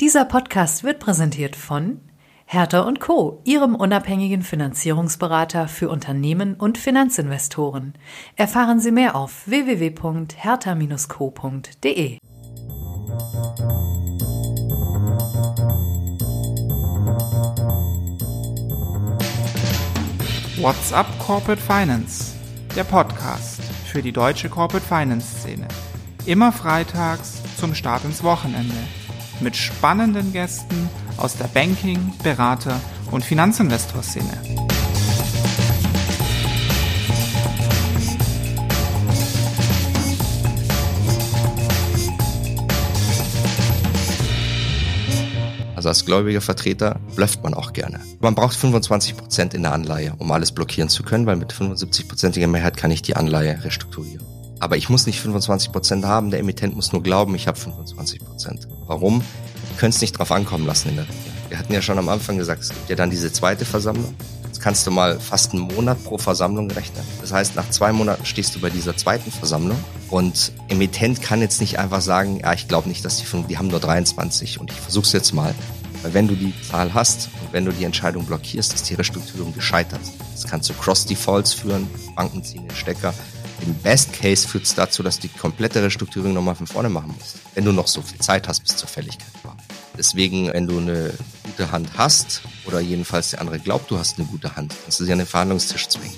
Dieser Podcast wird präsentiert von Hertha und Co., Ihrem unabhängigen Finanzierungsberater für Unternehmen und Finanzinvestoren. Erfahren Sie mehr auf www.hertha-co.de. What's up Corporate Finance? Der Podcast für die deutsche Corporate Finance Szene. Immer freitags zum Start ins Wochenende. Mit spannenden Gästen aus der Banking-, Berater- und Finanzinvestor-Szene. Also als gläubiger Vertreter blufft man auch gerne. Man braucht 25 Prozent in der Anleihe, um alles blockieren zu können, weil mit 75%iger Mehrheit kann ich die Anleihe restrukturieren. Aber ich muss nicht 25 Prozent haben, der Emittent muss nur glauben, ich habe 25%. Prozent. Warum? Wir können es nicht drauf ankommen lassen in der Regel. Wir hatten ja schon am Anfang gesagt, es gibt ja dann diese zweite Versammlung. Jetzt kannst du mal fast einen Monat pro Versammlung rechnen. Das heißt, nach zwei Monaten stehst du bei dieser zweiten Versammlung und Emittent kann jetzt nicht einfach sagen, ja, ich glaube nicht, dass die, die haben nur 23 und ich versuch's jetzt mal. Weil wenn du die Zahl hast und wenn du die Entscheidung blockierst, ist die Restrukturierung gescheitert. Das kann zu Cross-Defaults führen, Banken ziehen den Stecker. Im Best Case führt es dazu, dass du die komplette Restrukturierung nochmal von vorne machen musst, wenn du noch so viel Zeit hast bis zur Fälligkeit. Deswegen, wenn du eine gute Hand hast oder jedenfalls der andere glaubt, du hast eine gute Hand, kannst du sie an den Verhandlungstisch zwingen.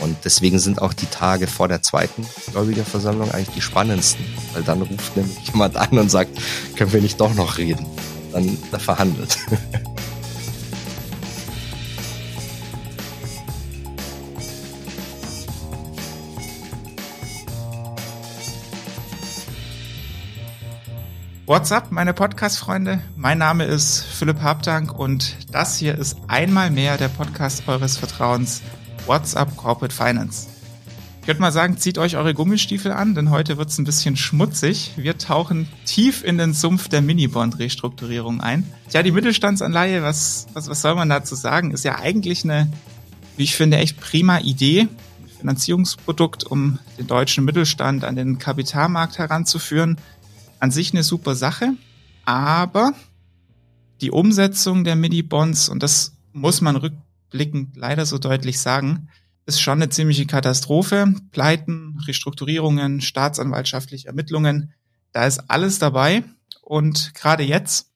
Und deswegen sind auch die Tage vor der zweiten Gläubigerversammlung eigentlich die spannendsten, weil dann ruft nämlich jemand an und sagt, können wir nicht doch noch reden? Dann da verhandelt. What's up, meine Podcast-Freunde? Mein Name ist Philipp Habdank und das hier ist einmal mehr der Podcast eures Vertrauens What's up Corporate Finance. Ich würde mal sagen, zieht euch eure Gummistiefel an, denn heute wird es ein bisschen schmutzig. Wir tauchen tief in den Sumpf der Minibond-Restrukturierung ein. Ja, die Mittelstandsanleihe, was, was, was soll man dazu sagen, ist ja eigentlich eine, wie ich finde, echt prima Idee. Finanzierungsprodukt, um den deutschen Mittelstand an den Kapitalmarkt heranzuführen an sich eine super Sache, aber die Umsetzung der Mini-Bonds, und das muss man rückblickend leider so deutlich sagen, ist schon eine ziemliche Katastrophe. Pleiten, Restrukturierungen, staatsanwaltschaftliche Ermittlungen, da ist alles dabei. Und gerade jetzt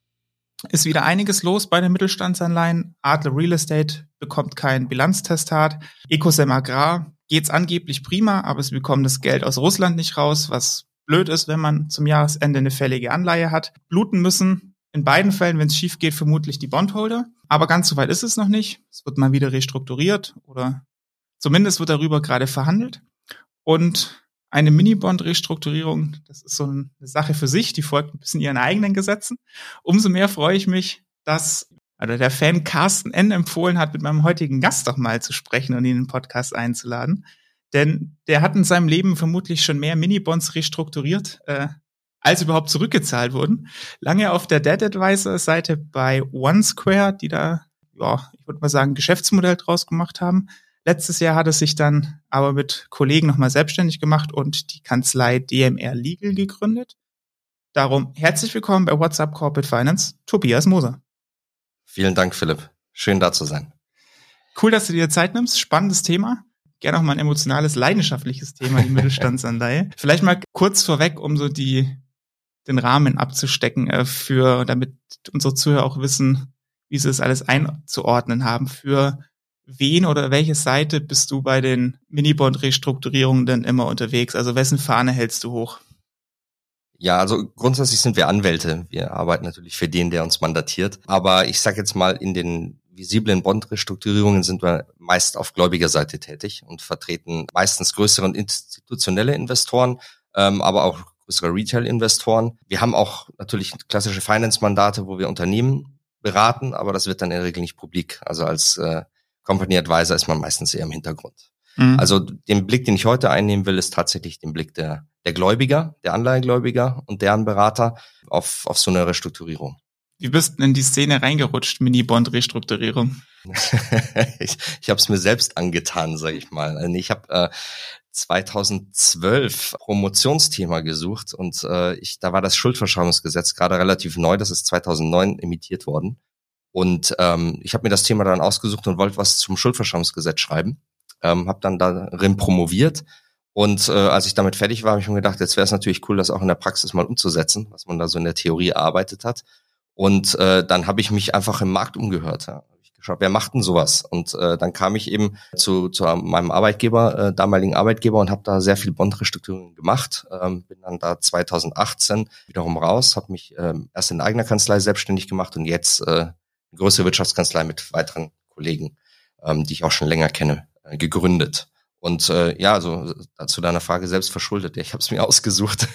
ist wieder einiges los bei den Mittelstandsanleihen. Adler Real Estate bekommt kein Bilanztestat. Ecosem Agrar geht's angeblich prima, aber sie bekommen das Geld aus Russland nicht raus, was blöd ist, wenn man zum Jahresende eine fällige Anleihe hat. Bluten müssen in beiden Fällen, wenn es schief geht, vermutlich die Bondholder. Aber ganz so weit ist es noch nicht. Es wird mal wieder restrukturiert oder zumindest wird darüber gerade verhandelt. Und eine Mini-Bond-Restrukturierung, das ist so eine Sache für sich, die folgt ein bisschen ihren eigenen Gesetzen. Umso mehr freue ich mich, dass also der Fan Carsten N. empfohlen hat, mit meinem heutigen Gast doch mal zu sprechen und ihn in den Podcast einzuladen. Denn der hat in seinem Leben vermutlich schon mehr Minibonds restrukturiert, äh, als überhaupt zurückgezahlt wurden. Lange auf der Debt Advisor Seite bei OneSquare, die da, ja, ich würde mal sagen, Geschäftsmodell draus gemacht haben. Letztes Jahr hat er sich dann aber mit Kollegen nochmal selbstständig gemacht und die Kanzlei DMR Legal gegründet. Darum herzlich willkommen bei WhatsApp Corporate Finance, Tobias Moser. Vielen Dank, Philipp. Schön da zu sein. Cool, dass du dir Zeit nimmst. Spannendes Thema gerne auch mal ein emotionales, leidenschaftliches Thema, die Mittelstandsanleihe. Vielleicht mal kurz vorweg, um so die, den Rahmen abzustecken, äh, für, damit unsere Zuhörer auch wissen, wie sie es alles einzuordnen haben. Für wen oder welche Seite bist du bei den Minibond-Restrukturierungen denn immer unterwegs? Also wessen Fahne hältst du hoch? Ja, also grundsätzlich sind wir Anwälte. Wir arbeiten natürlich für den, der uns mandatiert. Aber ich sage jetzt mal, in den visiblen Bond-Restrukturierungen sind wir meist auf gläubiger Seite tätig und vertreten meistens größere und institutionelle Investoren, ähm, aber auch größere Retail-Investoren. Wir haben auch natürlich klassische Finance-Mandate, wo wir Unternehmen beraten, aber das wird dann in der Regel nicht publik. Also als äh, Company Advisor ist man meistens eher im Hintergrund. Mhm. Also den Blick, den ich heute einnehmen will, ist tatsächlich den Blick der, der Gläubiger, der Anleihegläubiger und deren Berater auf, auf so eine Restrukturierung. Wie bist du in die Szene reingerutscht, Mini-Bond-Restrukturierung? ich ich habe es mir selbst angetan, sage ich mal. Also ich habe äh, 2012 Promotionsthema gesucht und äh, ich, da war das Schuldverschreibungsgesetz gerade relativ neu, das ist 2009 imitiert worden. Und ähm, ich habe mir das Thema dann ausgesucht und wollte was zum Schuldverschreibungsgesetz schreiben. Ähm, habe dann darin promoviert und äh, als ich damit fertig war, habe ich mir gedacht, jetzt wäre es natürlich cool, das auch in der Praxis mal umzusetzen, was man da so in der Theorie erarbeitet hat. Und äh, dann habe ich mich einfach im Markt umgehört. Ja. Ich geschaut, wer macht denn sowas? Und äh, dann kam ich eben zu, zu meinem Arbeitgeber, äh, damaligen Arbeitgeber, und habe da sehr viel Bondrestrukturierung gemacht. Ähm, bin dann da 2018 wiederum raus, habe mich äh, erst in eigener Kanzlei selbstständig gemacht und jetzt äh, eine größere Wirtschaftskanzlei mit weiteren Kollegen, ähm, die ich auch schon länger kenne, äh, gegründet. Und äh, ja, also zu deiner Frage selbst verschuldet. Ich habe es mir ausgesucht.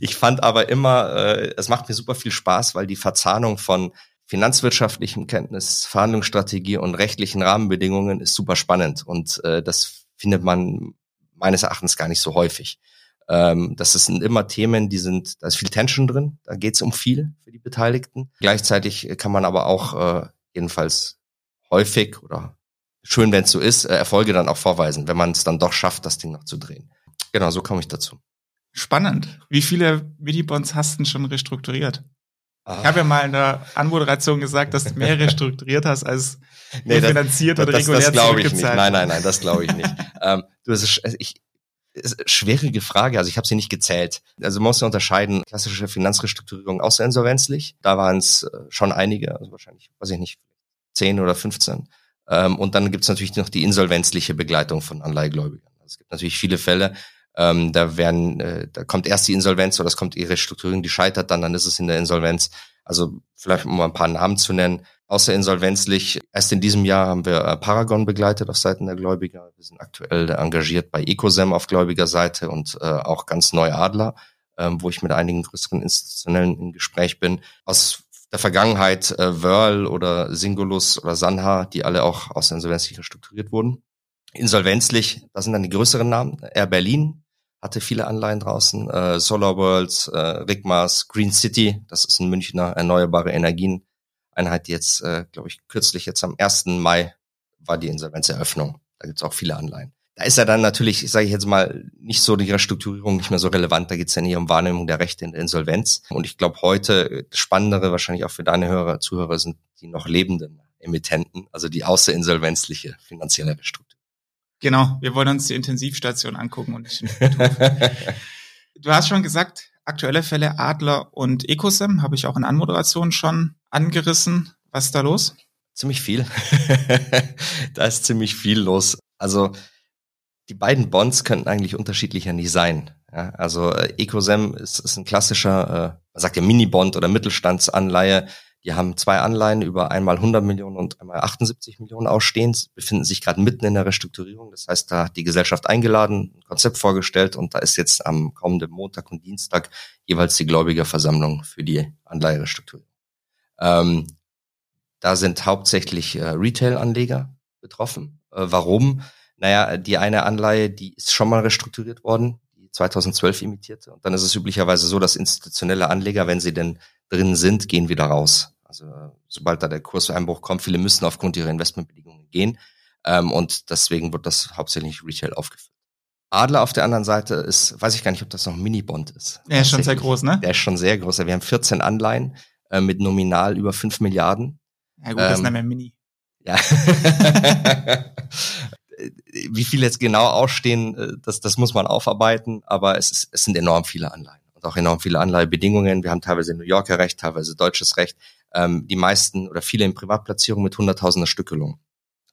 ich fand aber immer, äh, es macht mir super viel Spaß, weil die Verzahnung von finanzwirtschaftlichem Kenntnis, Verhandlungsstrategie und rechtlichen Rahmenbedingungen ist super spannend. Und äh, das findet man meines Erachtens gar nicht so häufig. Ähm, das sind immer Themen, die sind, da ist viel Tension drin, da geht es um viel für die Beteiligten. Gleichzeitig kann man aber auch äh, jedenfalls häufig oder schön, wenn es so ist, äh, Erfolge dann auch vorweisen, wenn man es dann doch schafft, das Ding noch zu drehen. Genau, so komme ich dazu. Spannend. Wie viele Mini-Bonds hast du schon restrukturiert? Ah. Ich habe ja mal in der Anmoderation gesagt, dass du mehr restrukturiert hast als nee, finanziert das, oder regulär Das, das glaube ich nicht. Nein, nein, nein, das glaube ich nicht. ähm, du, es ist, ich, schwierige Frage. Also ich habe sie nicht gezählt. Also man muss ja unterscheiden, klassische Finanzrestrukturierung außerinsolvenzlich. Da waren es äh, schon einige, also wahrscheinlich, weiß ich nicht, zehn oder 15. Ähm, und dann gibt es natürlich noch die insolvenzliche Begleitung von Anleihegläubigern. Also es gibt natürlich viele Fälle, ähm, da werden, äh, da kommt erst die Insolvenz oder es kommt ihre Strukturierung, die scheitert dann, dann ist es in der Insolvenz. Also vielleicht um mal ein paar Namen zu nennen. Außer insolvenzlich, erst in diesem Jahr haben wir äh, Paragon begleitet auf Seiten der Gläubiger. Wir sind aktuell engagiert bei Ecosem auf Gläubigerseite und äh, auch ganz neu Adler, ähm, wo ich mit einigen größeren Institutionellen im Gespräch bin. Aus der Vergangenheit äh, Wörl oder Singulus oder Sanha, die alle auch aus der Insolvenzlich strukturiert wurden. Insolvenzlich, das sind dann die größeren Namen. Air Berlin hatte viele Anleihen draußen, äh, Solar Worlds, äh, Rigmas, Green City, das ist ein Münchner erneuerbare Energien Einheit, die jetzt, äh, glaube ich, kürzlich jetzt am 1. Mai war die Insolvenzeröffnung. Da gibt's auch viele Anleihen da ist ja dann natürlich, sage ich jetzt mal, nicht so die Restrukturierung nicht mehr so relevant. Da geht es ja nicht um Wahrnehmung der Rechte in der Insolvenz. Und ich glaube, heute das Spannendere wahrscheinlich auch für deine Hörer, Zuhörer sind die noch lebenden Emittenten, also die außerinsolvenzliche finanzielle Restrukturierung. Genau, wir wollen uns die Intensivstation angucken und Du hast schon gesagt, aktuelle Fälle Adler und Ecosem habe ich auch in Anmoderation schon angerissen. Was ist da los? Ziemlich viel. da ist ziemlich viel los. Also die beiden Bonds könnten eigentlich unterschiedlicher nicht sein. Ja, also äh, Ecosem ist, ist ein klassischer, äh, man sagt ja Mini-Bond oder Mittelstandsanleihe. Die haben zwei Anleihen über einmal 100 Millionen und einmal 78 Millionen ausstehend, befinden sich gerade mitten in der Restrukturierung. Das heißt, da hat die Gesellschaft eingeladen, ein Konzept vorgestellt und da ist jetzt am kommenden Montag und Dienstag jeweils die Gläubigerversammlung für die Anleiherestrukturierung. Ähm, da sind hauptsächlich äh, Retail-Anleger betroffen. Äh, warum? Naja, die eine Anleihe, die ist schon mal restrukturiert worden, die 2012 imitierte. Und dann ist es üblicherweise so, dass institutionelle Anleger, wenn sie denn drin sind, gehen wieder raus. Also sobald da der Kurseinbruch kommt, viele müssen aufgrund ihrer Investmentbedingungen gehen. Ähm, und deswegen wird das hauptsächlich Retail aufgeführt. Adler auf der anderen Seite ist, weiß ich gar nicht, ob das noch ein Mini-Bond ist. Der ist schon sehr groß, ne? Der ist schon sehr groß. Wir haben 14 Anleihen äh, mit nominal über 5 Milliarden. Ja gut, das ähm, ist nicht mehr Mini. Ja. wie viele jetzt genau ausstehen, äh, das, das muss man aufarbeiten, aber es, ist, es sind enorm viele Anleihen und auch enorm viele Anleihebedingungen. Wir haben teilweise New Yorker Recht, teilweise deutsches Recht, ähm, die meisten oder viele in Privatplatzierung mit hunderttausender Stückelung.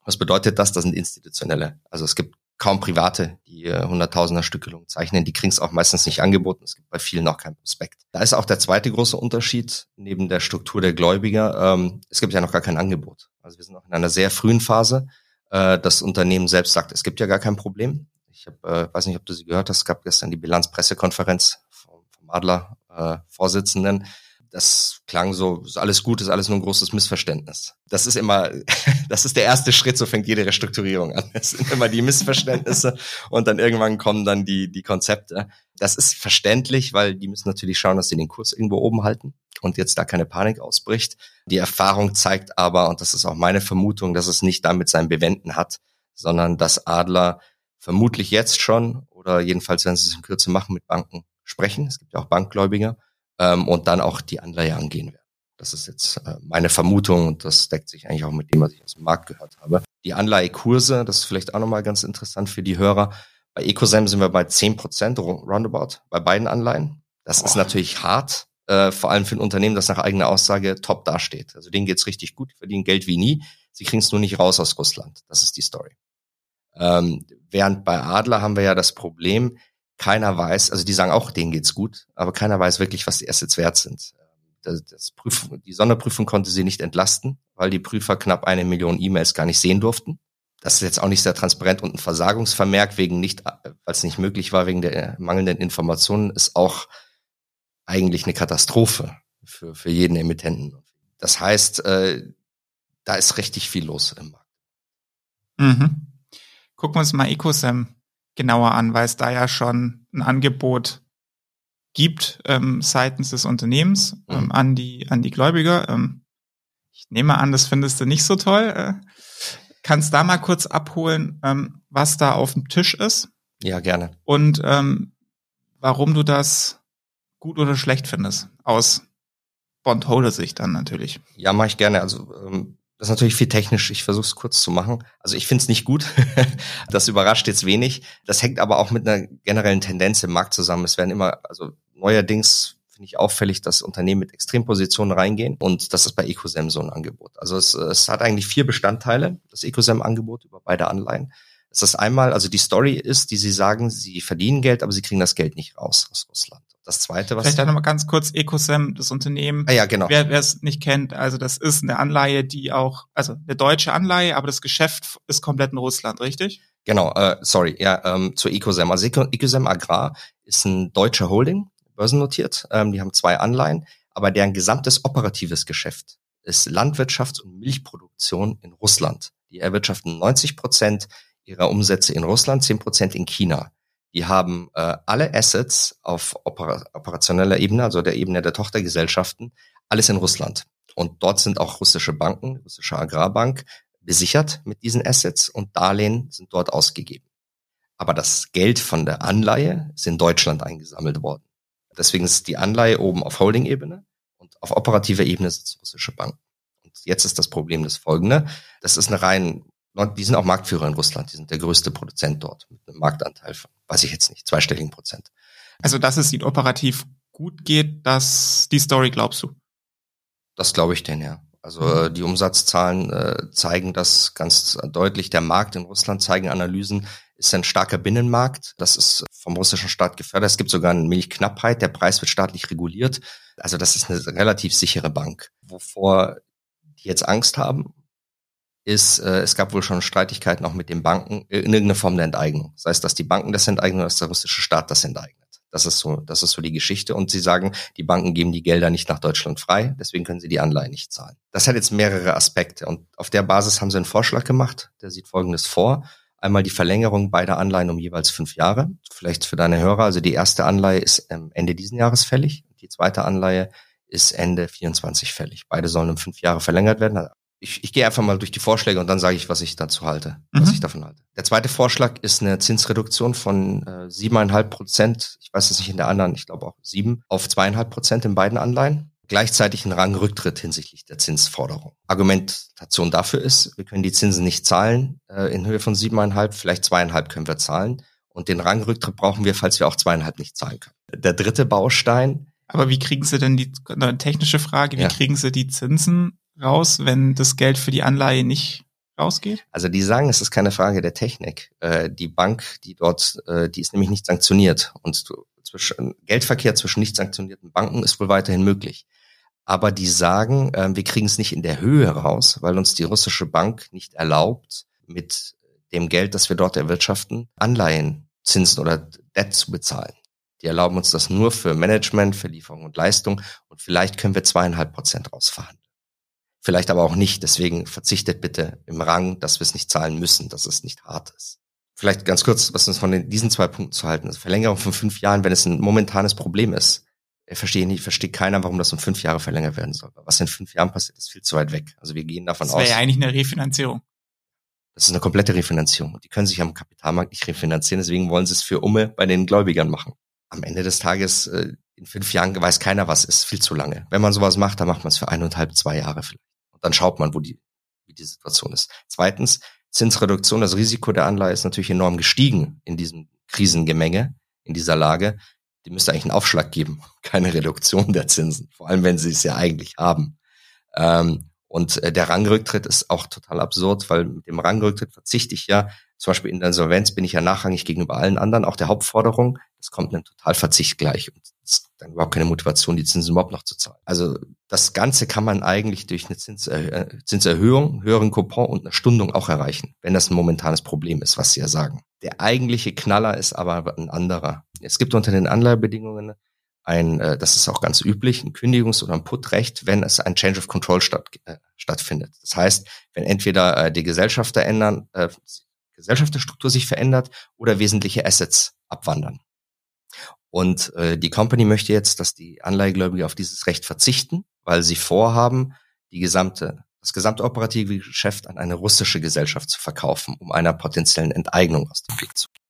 Was bedeutet das? Das sind institutionelle. Also es gibt kaum Private, die äh, hunderttausender Stückelung zeichnen. Die kriegen es auch meistens nicht angeboten. Es gibt bei vielen noch kein Prospekt. Da ist auch der zweite große Unterschied neben der Struktur der Gläubiger. Ähm, es gibt ja noch gar kein Angebot. Also wir sind noch in einer sehr frühen Phase äh, das Unternehmen selbst sagt, es gibt ja gar kein Problem. Ich hab, äh, weiß nicht, ob du sie gehört hast, es gab gestern die Bilanzpressekonferenz vom, vom Adler äh. Das klang so, ist alles gut, ist alles nur ein großes Missverständnis. Das ist immer, das ist der erste Schritt, so fängt jede Restrukturierung an. Das sind immer die Missverständnisse und dann irgendwann kommen dann die, die Konzepte. Das ist verständlich, weil die müssen natürlich schauen, dass sie den Kurs irgendwo oben halten und jetzt da keine Panik ausbricht. Die Erfahrung zeigt aber, und das ist auch meine Vermutung, dass es nicht damit sein Bewenden hat, sondern dass Adler vermutlich jetzt schon oder jedenfalls, wenn sie es in Kürze machen, mit Banken sprechen. Es gibt ja auch Bankgläubiger ähm, und dann auch die Anleihe angehen werden. Das ist jetzt äh, meine Vermutung und das deckt sich eigentlich auch mit dem, was ich aus dem Markt gehört habe. Die Anleihekurse, das ist vielleicht auch nochmal ganz interessant für die Hörer. Bei Ecosem sind wir bei 10% roundabout bei beiden Anleihen. Das oh. ist natürlich hart, äh, vor allem für ein Unternehmen, das nach eigener Aussage top dasteht. Also denen geht's richtig gut, die verdienen Geld wie nie. Sie kriegen es nur nicht raus aus Russland. Das ist die Story. Ähm, während bei Adler haben wir ja das Problem, keiner weiß, also die sagen auch, denen geht's gut, aber keiner weiß wirklich, was die Assets wert sind. Das, das Prüf, die Sonderprüfung konnte sie nicht entlasten, weil die Prüfer knapp eine Million E-Mails gar nicht sehen durften. Das ist jetzt auch nicht sehr transparent und ein Versagungsvermerk wegen nicht, weil es nicht möglich war wegen der mangelnden Informationen, ist auch eigentlich eine Katastrophe für, für jeden Emittenten. Das heißt, äh, da ist richtig viel los im Markt. Mhm. Gucken wir uns mal Ecosem genauer an, weil es da ja schon ein Angebot gibt ähm, seitens des Unternehmens ähm, mhm. an die an die Gläubiger. Ähm, ich nehme an, das findest du nicht so toll. Äh, kannst da mal kurz abholen, ähm, was da auf dem Tisch ist? Ja, gerne. Und ähm, warum du das gut oder schlecht findest aus Bondholder-Sicht dann natürlich. Ja, mache ich gerne. Also ähm, das ist natürlich viel technisch. Ich versuche es kurz zu machen. Also ich finde es nicht gut. das überrascht jetzt wenig. Das hängt aber auch mit einer generellen Tendenz im Markt zusammen. Es werden immer, also neuerdings finde ich auffällig, dass Unternehmen mit Extrempositionen reingehen. Und das ist bei Ecosem so ein Angebot. Also es, es hat eigentlich vier Bestandteile, das Ecosem-Angebot über beide Anleihen. Es ist einmal, also die Story ist, die sie sagen, sie verdienen Geld, aber sie kriegen das Geld nicht raus aus Russland. Das zweite, was. Vielleicht noch mal ganz kurz Ecosem, das Unternehmen. Ah, ja, genau. Wer es nicht kennt, also das ist eine Anleihe, die auch, also eine deutsche Anleihe, aber das Geschäft ist komplett in Russland, richtig? Genau, äh, sorry, ja, ähm, zu Ecosem. Also Ecosem Agrar ist ein deutscher Holding, börsennotiert. Ähm, die haben zwei Anleihen, aber deren gesamtes operatives Geschäft ist Landwirtschafts- und Milchproduktion in Russland. Die erwirtschaften 90 Prozent ihrer Umsätze in Russland, 10 Prozent in China. Die haben äh, alle Assets auf opera operationeller Ebene, also der Ebene der Tochtergesellschaften, alles in Russland. Und dort sind auch russische Banken, russische Agrarbank, besichert mit diesen Assets und Darlehen sind dort ausgegeben. Aber das Geld von der Anleihe ist in Deutschland eingesammelt worden. Deswegen ist die Anleihe oben auf Holding-Ebene und auf operativer Ebene sitzt russische Bank. Und jetzt ist das Problem das folgende. Das ist eine rein die sind auch Marktführer in Russland. Die sind der größte Produzent dort mit einem Marktanteil von, weiß ich jetzt nicht, zweistelligen Prozent. Also, dass es ihnen operativ gut geht, dass die Story glaubst du? Das glaube ich denn, ja. Also mhm. äh, die Umsatzzahlen äh, zeigen das ganz deutlich. Der Markt in Russland zeigen Analysen, ist ein starker Binnenmarkt. Das ist vom russischen Staat gefördert. Es gibt sogar eine Milchknappheit. Der Preis wird staatlich reguliert. Also das ist eine relativ sichere Bank. Wovor die jetzt Angst haben, ist, äh, es gab wohl schon Streitigkeiten auch mit den Banken in irgendeiner Form der Enteignung. Das heißt, dass die Banken das enteignen oder dass der russische Staat das enteignet. Das ist so, das ist so die Geschichte. Und sie sagen, die Banken geben die Gelder nicht nach Deutschland frei, deswegen können sie die Anleihen nicht zahlen. Das hat jetzt mehrere Aspekte. Und auf der Basis haben sie einen Vorschlag gemacht, der sieht Folgendes vor. Einmal die Verlängerung beider Anleihen um jeweils fünf Jahre. Vielleicht für deine Hörer. Also die erste Anleihe ist Ende diesen Jahres fällig. Die zweite Anleihe ist Ende 24 fällig. Beide sollen um fünf Jahre verlängert werden ich, ich gehe einfach mal durch die Vorschläge und dann sage ich, was ich dazu halte, mhm. was ich davon halte. Der zweite Vorschlag ist eine Zinsreduktion von äh, siebeneinhalb äh, Prozent, ich weiß es nicht in der anderen, ich glaube auch sieben, auf zweieinhalb Prozent in beiden Anleihen. Gleichzeitig ein Rangrücktritt hinsichtlich der Zinsforderung. Argumentation dafür ist, wir können die Zinsen nicht zahlen äh, in Höhe von siebeneinhalb, vielleicht zweieinhalb können wir zahlen. Und den Rangrücktritt brauchen wir, falls wir auch zweieinhalb nicht zahlen können. Der dritte Baustein aber wie kriegen Sie denn die eine technische Frage, wie ja. kriegen Sie die Zinsen raus, wenn das Geld für die Anleihe nicht rausgeht? Also die sagen, es ist keine Frage der Technik. Äh, die Bank, die dort, äh, die ist nämlich nicht sanktioniert und zwischen, Geldverkehr zwischen nicht sanktionierten Banken ist wohl weiterhin möglich. Aber die sagen, äh, wir kriegen es nicht in der Höhe raus, weil uns die russische Bank nicht erlaubt, mit dem Geld, das wir dort erwirtschaften, Anleihen, Zinsen oder Debt zu bezahlen. Die erlauben uns das nur für Management, für Lieferung und Leistung und vielleicht können wir zweieinhalb Prozent rausverhandeln. Vielleicht aber auch nicht. Deswegen verzichtet bitte im Rang, dass wir es nicht zahlen müssen, dass es nicht hart ist. Vielleicht ganz kurz, was uns von den, diesen zwei Punkten zu halten. Also Verlängerung von fünf Jahren, wenn es ein momentanes Problem ist. Ich verstehe nicht, versteht keiner, warum das um fünf Jahre verlängert werden soll. Was in fünf Jahren passiert, ist viel zu weit weg. Also wir gehen davon das aus. Das wäre ja eigentlich eine Refinanzierung. Das ist eine komplette Refinanzierung. Die können sich am Kapitalmarkt nicht refinanzieren, deswegen wollen sie es für Umme bei den Gläubigern machen. Am Ende des Tages, äh, in fünf Jahren weiß keiner, was ist, viel zu lange. Wenn man sowas macht, dann macht man es für eineinhalb, zwei Jahre vielleicht. Und dann schaut man, wo die, wie die Situation ist. Zweitens, Zinsreduktion, das Risiko der Anleihe ist natürlich enorm gestiegen in diesem Krisengemenge, in dieser Lage. Die müsste eigentlich einen Aufschlag geben, keine Reduktion der Zinsen, vor allem wenn sie es ja eigentlich haben. Ähm, und äh, der Rangrücktritt ist auch total absurd, weil mit dem Rangrücktritt verzichte ich ja, zum Beispiel in der Insolvenz bin ich ja nachrangig gegenüber allen anderen, auch der Hauptforderung. Das kommt einem Totalverzicht gleich. Und dann überhaupt keine Motivation, die Zinsen überhaupt noch zu zahlen. Also das Ganze kann man eigentlich durch eine Zinser äh, Zinserhöhung, höheren Coupon und eine Stundung auch erreichen, wenn das ein momentanes Problem ist, was Sie ja sagen. Der eigentliche Knaller ist aber ein anderer. Es gibt unter den Anleihebedingungen ein, äh, das ist auch ganz üblich, ein Kündigungs- oder ein Putrecht, wenn es ein Change of Control statt, äh, stattfindet. Das heißt, wenn entweder äh, die Gesellschafter ändern, äh, Gesellschafterstruktur sich verändert oder wesentliche Assets abwandern. Und äh, die Company möchte jetzt, dass die Anleihegläubige auf dieses Recht verzichten, weil sie vorhaben, die gesamte, das gesamte operative Geschäft an eine russische Gesellschaft zu verkaufen, um einer potenziellen Enteignung aus dem Weg zu gehen.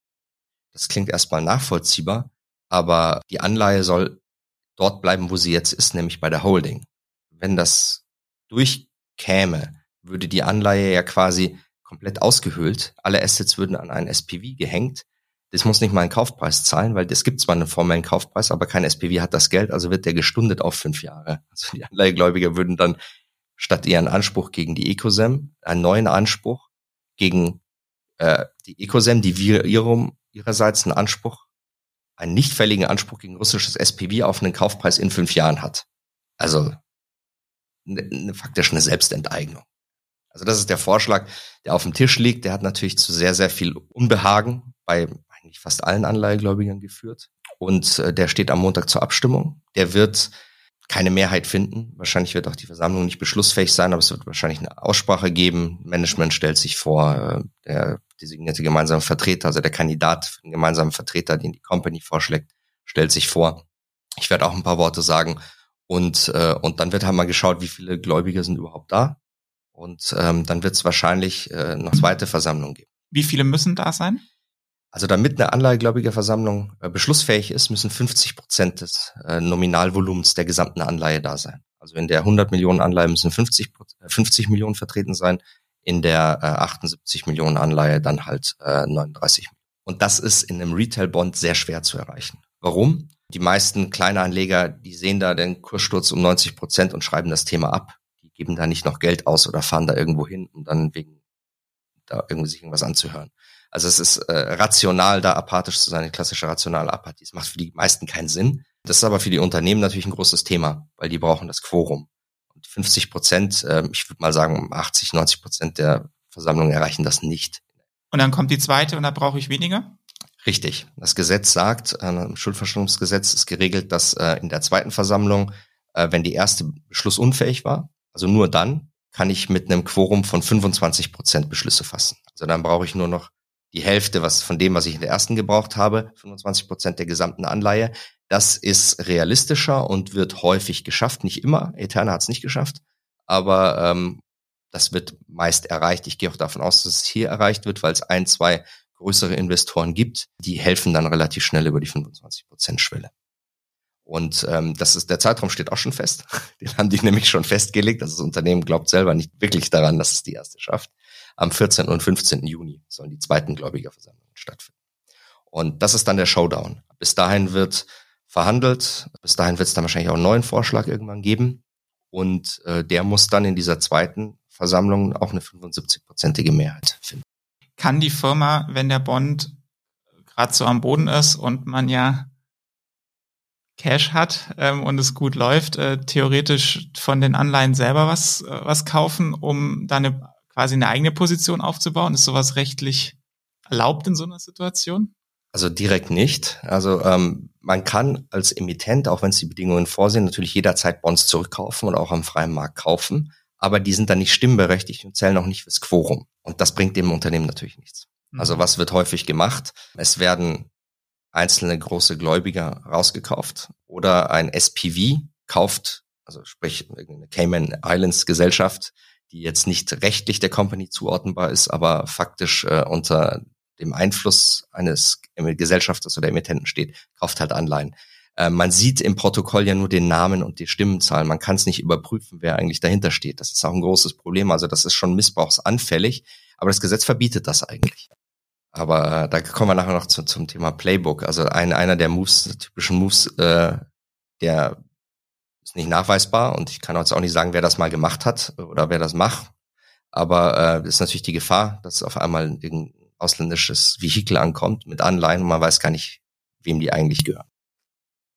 Das klingt erstmal nachvollziehbar, aber die Anleihe soll dort bleiben, wo sie jetzt ist, nämlich bei der Holding. Wenn das durchkäme, würde die Anleihe ja quasi komplett ausgehöhlt. Alle Assets würden an einen SPV gehängt. Das muss nicht mal einen Kaufpreis zahlen, weil es gibt zwar einen formellen Kaufpreis, aber kein SPV hat das Geld, also wird der gestundet auf fünf Jahre. Also die Anleihegläubiger würden dann statt ihren Anspruch gegen die Ecosem einen neuen Anspruch gegen äh, die Ecosem, die wir ihrem, ihrerseits einen Anspruch einen nicht fälligen Anspruch gegen russisches SPV auf einen Kaufpreis in fünf Jahren hat. Also eine, eine faktisch eine Selbstenteignung. Also das ist der Vorschlag, der auf dem Tisch liegt. Der hat natürlich zu sehr, sehr viel Unbehagen bei eigentlich fast allen Anleihegläubigern geführt. Und äh, der steht am Montag zur Abstimmung. Der wird keine Mehrheit finden. Wahrscheinlich wird auch die Versammlung nicht beschlussfähig sein, aber es wird wahrscheinlich eine Aussprache geben. Management stellt sich vor, äh, der designierte gemeinsame Vertreter, also der Kandidat für den gemeinsamen Vertreter, den die Company vorschlägt, stellt sich vor. Ich werde auch ein paar Worte sagen. Und, äh, und dann wird halt mal geschaut, wie viele Gläubige sind überhaupt da. Und ähm, dann wird es wahrscheinlich äh, noch zweite Versammlungen geben. Wie viele müssen da sein? Also damit eine Anleihegläubigerversammlung äh, beschlussfähig ist, müssen 50 Prozent des äh, Nominalvolumens der gesamten Anleihe da sein. Also in der 100 Millionen Anleihe müssen 50, 50 Millionen vertreten sein, in der äh, 78 Millionen Anleihe dann halt äh, 39 Und das ist in einem Retail-Bond sehr schwer zu erreichen. Warum? Die meisten kleine Anleger, die sehen da den Kurssturz um 90 Prozent und schreiben das Thema ab. Die geben da nicht noch Geld aus oder fahren da irgendwo hin, um dann wegen da irgendwie sich irgendwas anzuhören. Also es ist äh, rational, da apathisch zu sein, die klassische rationale Apathie. Das macht für die meisten keinen Sinn. Das ist aber für die Unternehmen natürlich ein großes Thema, weil die brauchen das Quorum. Und 50 Prozent, äh, ich würde mal sagen 80, 90 Prozent der Versammlungen erreichen das nicht. Und dann kommt die zweite und da brauche ich weniger? Richtig. Das Gesetz sagt, äh, im Schuldverschreibungsgesetz ist geregelt, dass äh, in der zweiten Versammlung, äh, wenn die erste beschlussunfähig war, also nur dann, kann ich mit einem Quorum von 25 Prozent Beschlüsse fassen. Also dann brauche ich nur noch die Hälfte was von dem, was ich in der ersten gebraucht habe, 25 Prozent der gesamten Anleihe. Das ist realistischer und wird häufig geschafft. Nicht immer. Eterna hat es nicht geschafft, aber ähm, das wird meist erreicht. Ich gehe auch davon aus, dass es hier erreicht wird, weil es ein, zwei größere Investoren gibt, die helfen dann relativ schnell über die 25 Prozent Schwelle. Und ähm, das ist der Zeitraum steht auch schon fest. Den haben die nämlich schon festgelegt. Also das Unternehmen glaubt selber nicht wirklich daran, dass es die erste schafft am 14. und 15. Juni sollen die zweiten Gläubigerversammlungen stattfinden. Und das ist dann der Showdown. Bis dahin wird verhandelt, bis dahin wird es dann wahrscheinlich auch einen neuen Vorschlag irgendwann geben. Und äh, der muss dann in dieser zweiten Versammlung auch eine 75-prozentige Mehrheit finden. Kann die Firma, wenn der Bond gerade so am Boden ist und man ja Cash hat ähm, und es gut läuft, äh, theoretisch von den Anleihen selber was, äh, was kaufen, um dann eine quasi eine eigene Position aufzubauen? Ist sowas rechtlich erlaubt in so einer Situation? Also direkt nicht. Also ähm, man kann als Emittent, auch wenn es die Bedingungen vorsehen, natürlich jederzeit Bonds zurückkaufen und auch am freien Markt kaufen. Aber die sind dann nicht stimmberechtigt und zählen auch nicht fürs Quorum. Und das bringt dem Unternehmen natürlich nichts. Mhm. Also was wird häufig gemacht? Es werden einzelne große Gläubiger rausgekauft oder ein SPV kauft, also sprich eine Cayman Islands Gesellschaft, die jetzt nicht rechtlich der Company zuordnenbar ist, aber faktisch äh, unter dem Einfluss eines Gesellschafters oder Emittenten steht, kauft halt Anleihen. Äh, man sieht im Protokoll ja nur den Namen und die Stimmenzahlen. Man kann es nicht überprüfen, wer eigentlich dahinter steht. Das ist auch ein großes Problem. Also das ist schon missbrauchsanfällig. Aber das Gesetz verbietet das eigentlich. Aber äh, da kommen wir nachher noch zu, zum Thema Playbook. Also ein, einer der Moves, typischen Moves, äh, der ist nicht nachweisbar und ich kann jetzt auch nicht sagen, wer das mal gemacht hat oder wer das macht. Aber äh, ist natürlich die Gefahr, dass auf einmal irgendein ausländisches Vehikel ankommt mit Anleihen und man weiß gar nicht, wem die eigentlich gehören.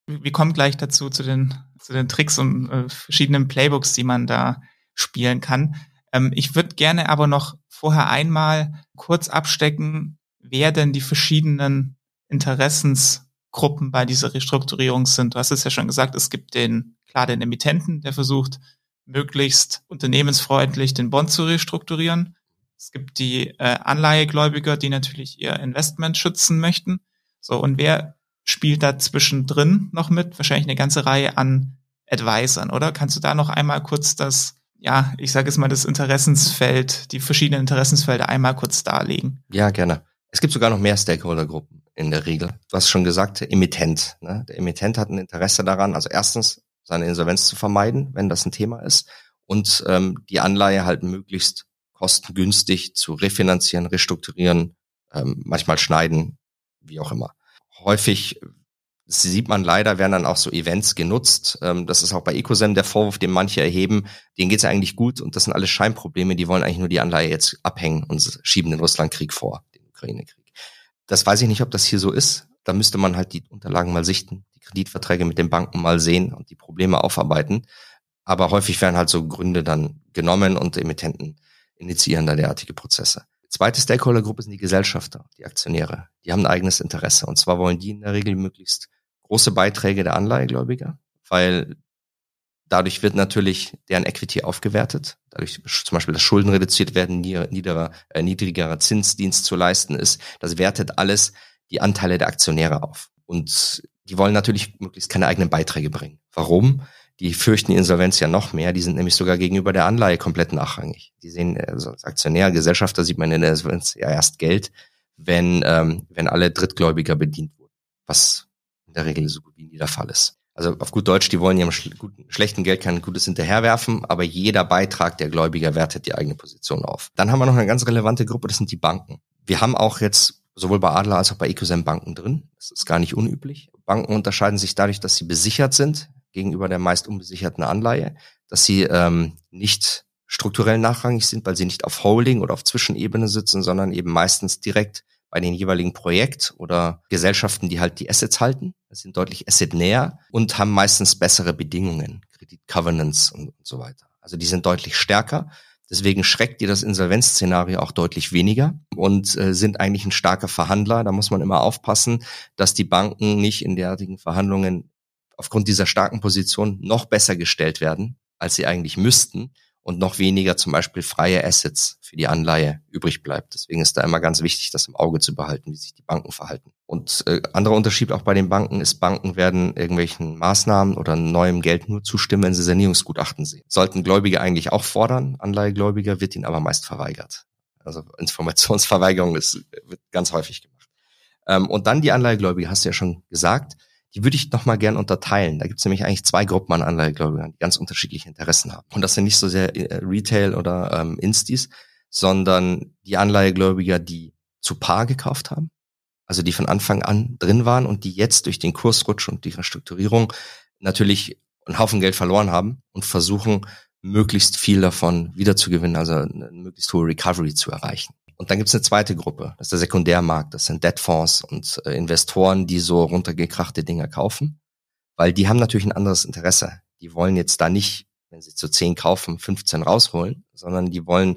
Wir kommen gleich dazu, zu den, zu den Tricks und äh, verschiedenen Playbooks, die man da spielen kann. Ähm, ich würde gerne aber noch vorher einmal kurz abstecken, wer denn die verschiedenen Interessensgruppen bei dieser Restrukturierung sind. Du hast es ja schon gesagt, es gibt den, klar, den Emittenten, der versucht, möglichst unternehmensfreundlich den Bond zu restrukturieren. Es gibt die äh, Anleihegläubiger, die natürlich ihr Investment schützen möchten. So, und wer spielt da zwischendrin noch mit? Wahrscheinlich eine ganze Reihe an Advisern, oder? Kannst du da noch einmal kurz das, ja, ich sage es mal, das Interessensfeld, die verschiedenen Interessensfelder einmal kurz darlegen? Ja, gerne. Es gibt sogar noch mehr Stakeholdergruppen in der Regel. Du hast schon gesagt, Emittent. Ne? Der Emittent hat ein Interesse daran, also erstens seine Insolvenz zu vermeiden, wenn das ein Thema ist, und ähm, die Anleihe halt möglichst kostengünstig zu refinanzieren, restrukturieren, ähm, manchmal schneiden, wie auch immer. Häufig sieht man leider, werden dann auch so Events genutzt. Ähm, das ist auch bei Ecosem der Vorwurf, den manche erheben. Denen geht's ja eigentlich gut und das sind alles Scheinprobleme. Die wollen eigentlich nur die Anleihe jetzt abhängen und schieben den Russlandkrieg vor, den Ukraine-Krieg. Das weiß ich nicht, ob das hier so ist. Da müsste man halt die Unterlagen mal sichten, die Kreditverträge mit den Banken mal sehen und die Probleme aufarbeiten. Aber häufig werden halt so Gründe dann genommen und Emittenten initiieren da derartige Prozesse. Zweite Stakeholdergruppe sind die Gesellschafter, die Aktionäre. Die haben ein eigenes Interesse. Und zwar wollen die in der Regel möglichst große Beiträge der Anleihegläubiger, weil dadurch wird natürlich deren Equity aufgewertet. Dadurch zum Beispiel, dass Schulden reduziert werden, niederer, äh, niedrigerer Zinsdienst zu leisten ist. Das wertet alles die Anteile der Aktionäre auf. Und die wollen natürlich möglichst keine eigenen Beiträge bringen. Warum? die fürchten die Insolvenz ja noch mehr. Die sind nämlich sogar gegenüber der Anleihe komplett nachrangig. Die sehen, also als Aktionär, Gesellschafter sieht man in der Insolvenz ja erst Geld, wenn, ähm, wenn alle Drittgläubiger bedient wurden, was in der Regel so gut wie nie der Fall ist. Also auf gut Deutsch, die wollen ihrem schl guten, schlechten Geld kein Gutes hinterherwerfen, aber jeder Beitrag der Gläubiger wertet die eigene Position auf. Dann haben wir noch eine ganz relevante Gruppe, das sind die Banken. Wir haben auch jetzt sowohl bei Adler als auch bei Ecosem Banken drin. Das ist gar nicht unüblich. Banken unterscheiden sich dadurch, dass sie besichert sind gegenüber der meist unbesicherten Anleihe, dass sie ähm, nicht strukturell nachrangig sind, weil sie nicht auf Holding oder auf Zwischenebene sitzen, sondern eben meistens direkt bei den jeweiligen Projekt oder Gesellschaften, die halt die Assets halten. Das sind deutlich assetnäher und haben meistens bessere Bedingungen, Kredit Covenants und, und so weiter. Also die sind deutlich stärker. Deswegen schreckt dir das Insolvenzszenario auch deutlich weniger und äh, sind eigentlich ein starker Verhandler. Da muss man immer aufpassen, dass die Banken nicht in derartigen Verhandlungen aufgrund dieser starken Position noch besser gestellt werden, als sie eigentlich müssten und noch weniger zum Beispiel freie Assets für die Anleihe übrig bleibt. Deswegen ist da immer ganz wichtig, das im Auge zu behalten, wie sich die Banken verhalten. Und äh, anderer Unterschied auch bei den Banken ist, Banken werden irgendwelchen Maßnahmen oder neuem Geld nur zustimmen, wenn sie Sanierungsgutachten sehen. Sollten Gläubige eigentlich auch fordern, Anleihegläubiger, wird ihnen aber meist verweigert. Also Informationsverweigerung ist, wird ganz häufig gemacht. Ähm, und dann die Anleihegläubige, hast du ja schon gesagt, die würde ich noch mal gern unterteilen. Da gibt es nämlich eigentlich zwei Gruppen an Anleihegläubigern, die ganz unterschiedliche Interessen haben. Und das sind nicht so sehr äh, Retail oder ähm, Instis, sondern die Anleihegläubiger, die zu Paar gekauft haben, also die von Anfang an drin waren und die jetzt durch den Kursrutsch und die Restrukturierung natürlich einen Haufen Geld verloren haben und versuchen, möglichst viel davon wiederzugewinnen, also eine möglichst hohe Recovery zu erreichen. Und dann gibt es eine zweite Gruppe, das ist der Sekundärmarkt, das sind Debtfonds und äh, Investoren, die so runtergekrachte Dinger kaufen, weil die haben natürlich ein anderes Interesse. Die wollen jetzt da nicht, wenn sie zu 10 kaufen, 15 rausholen, sondern die wollen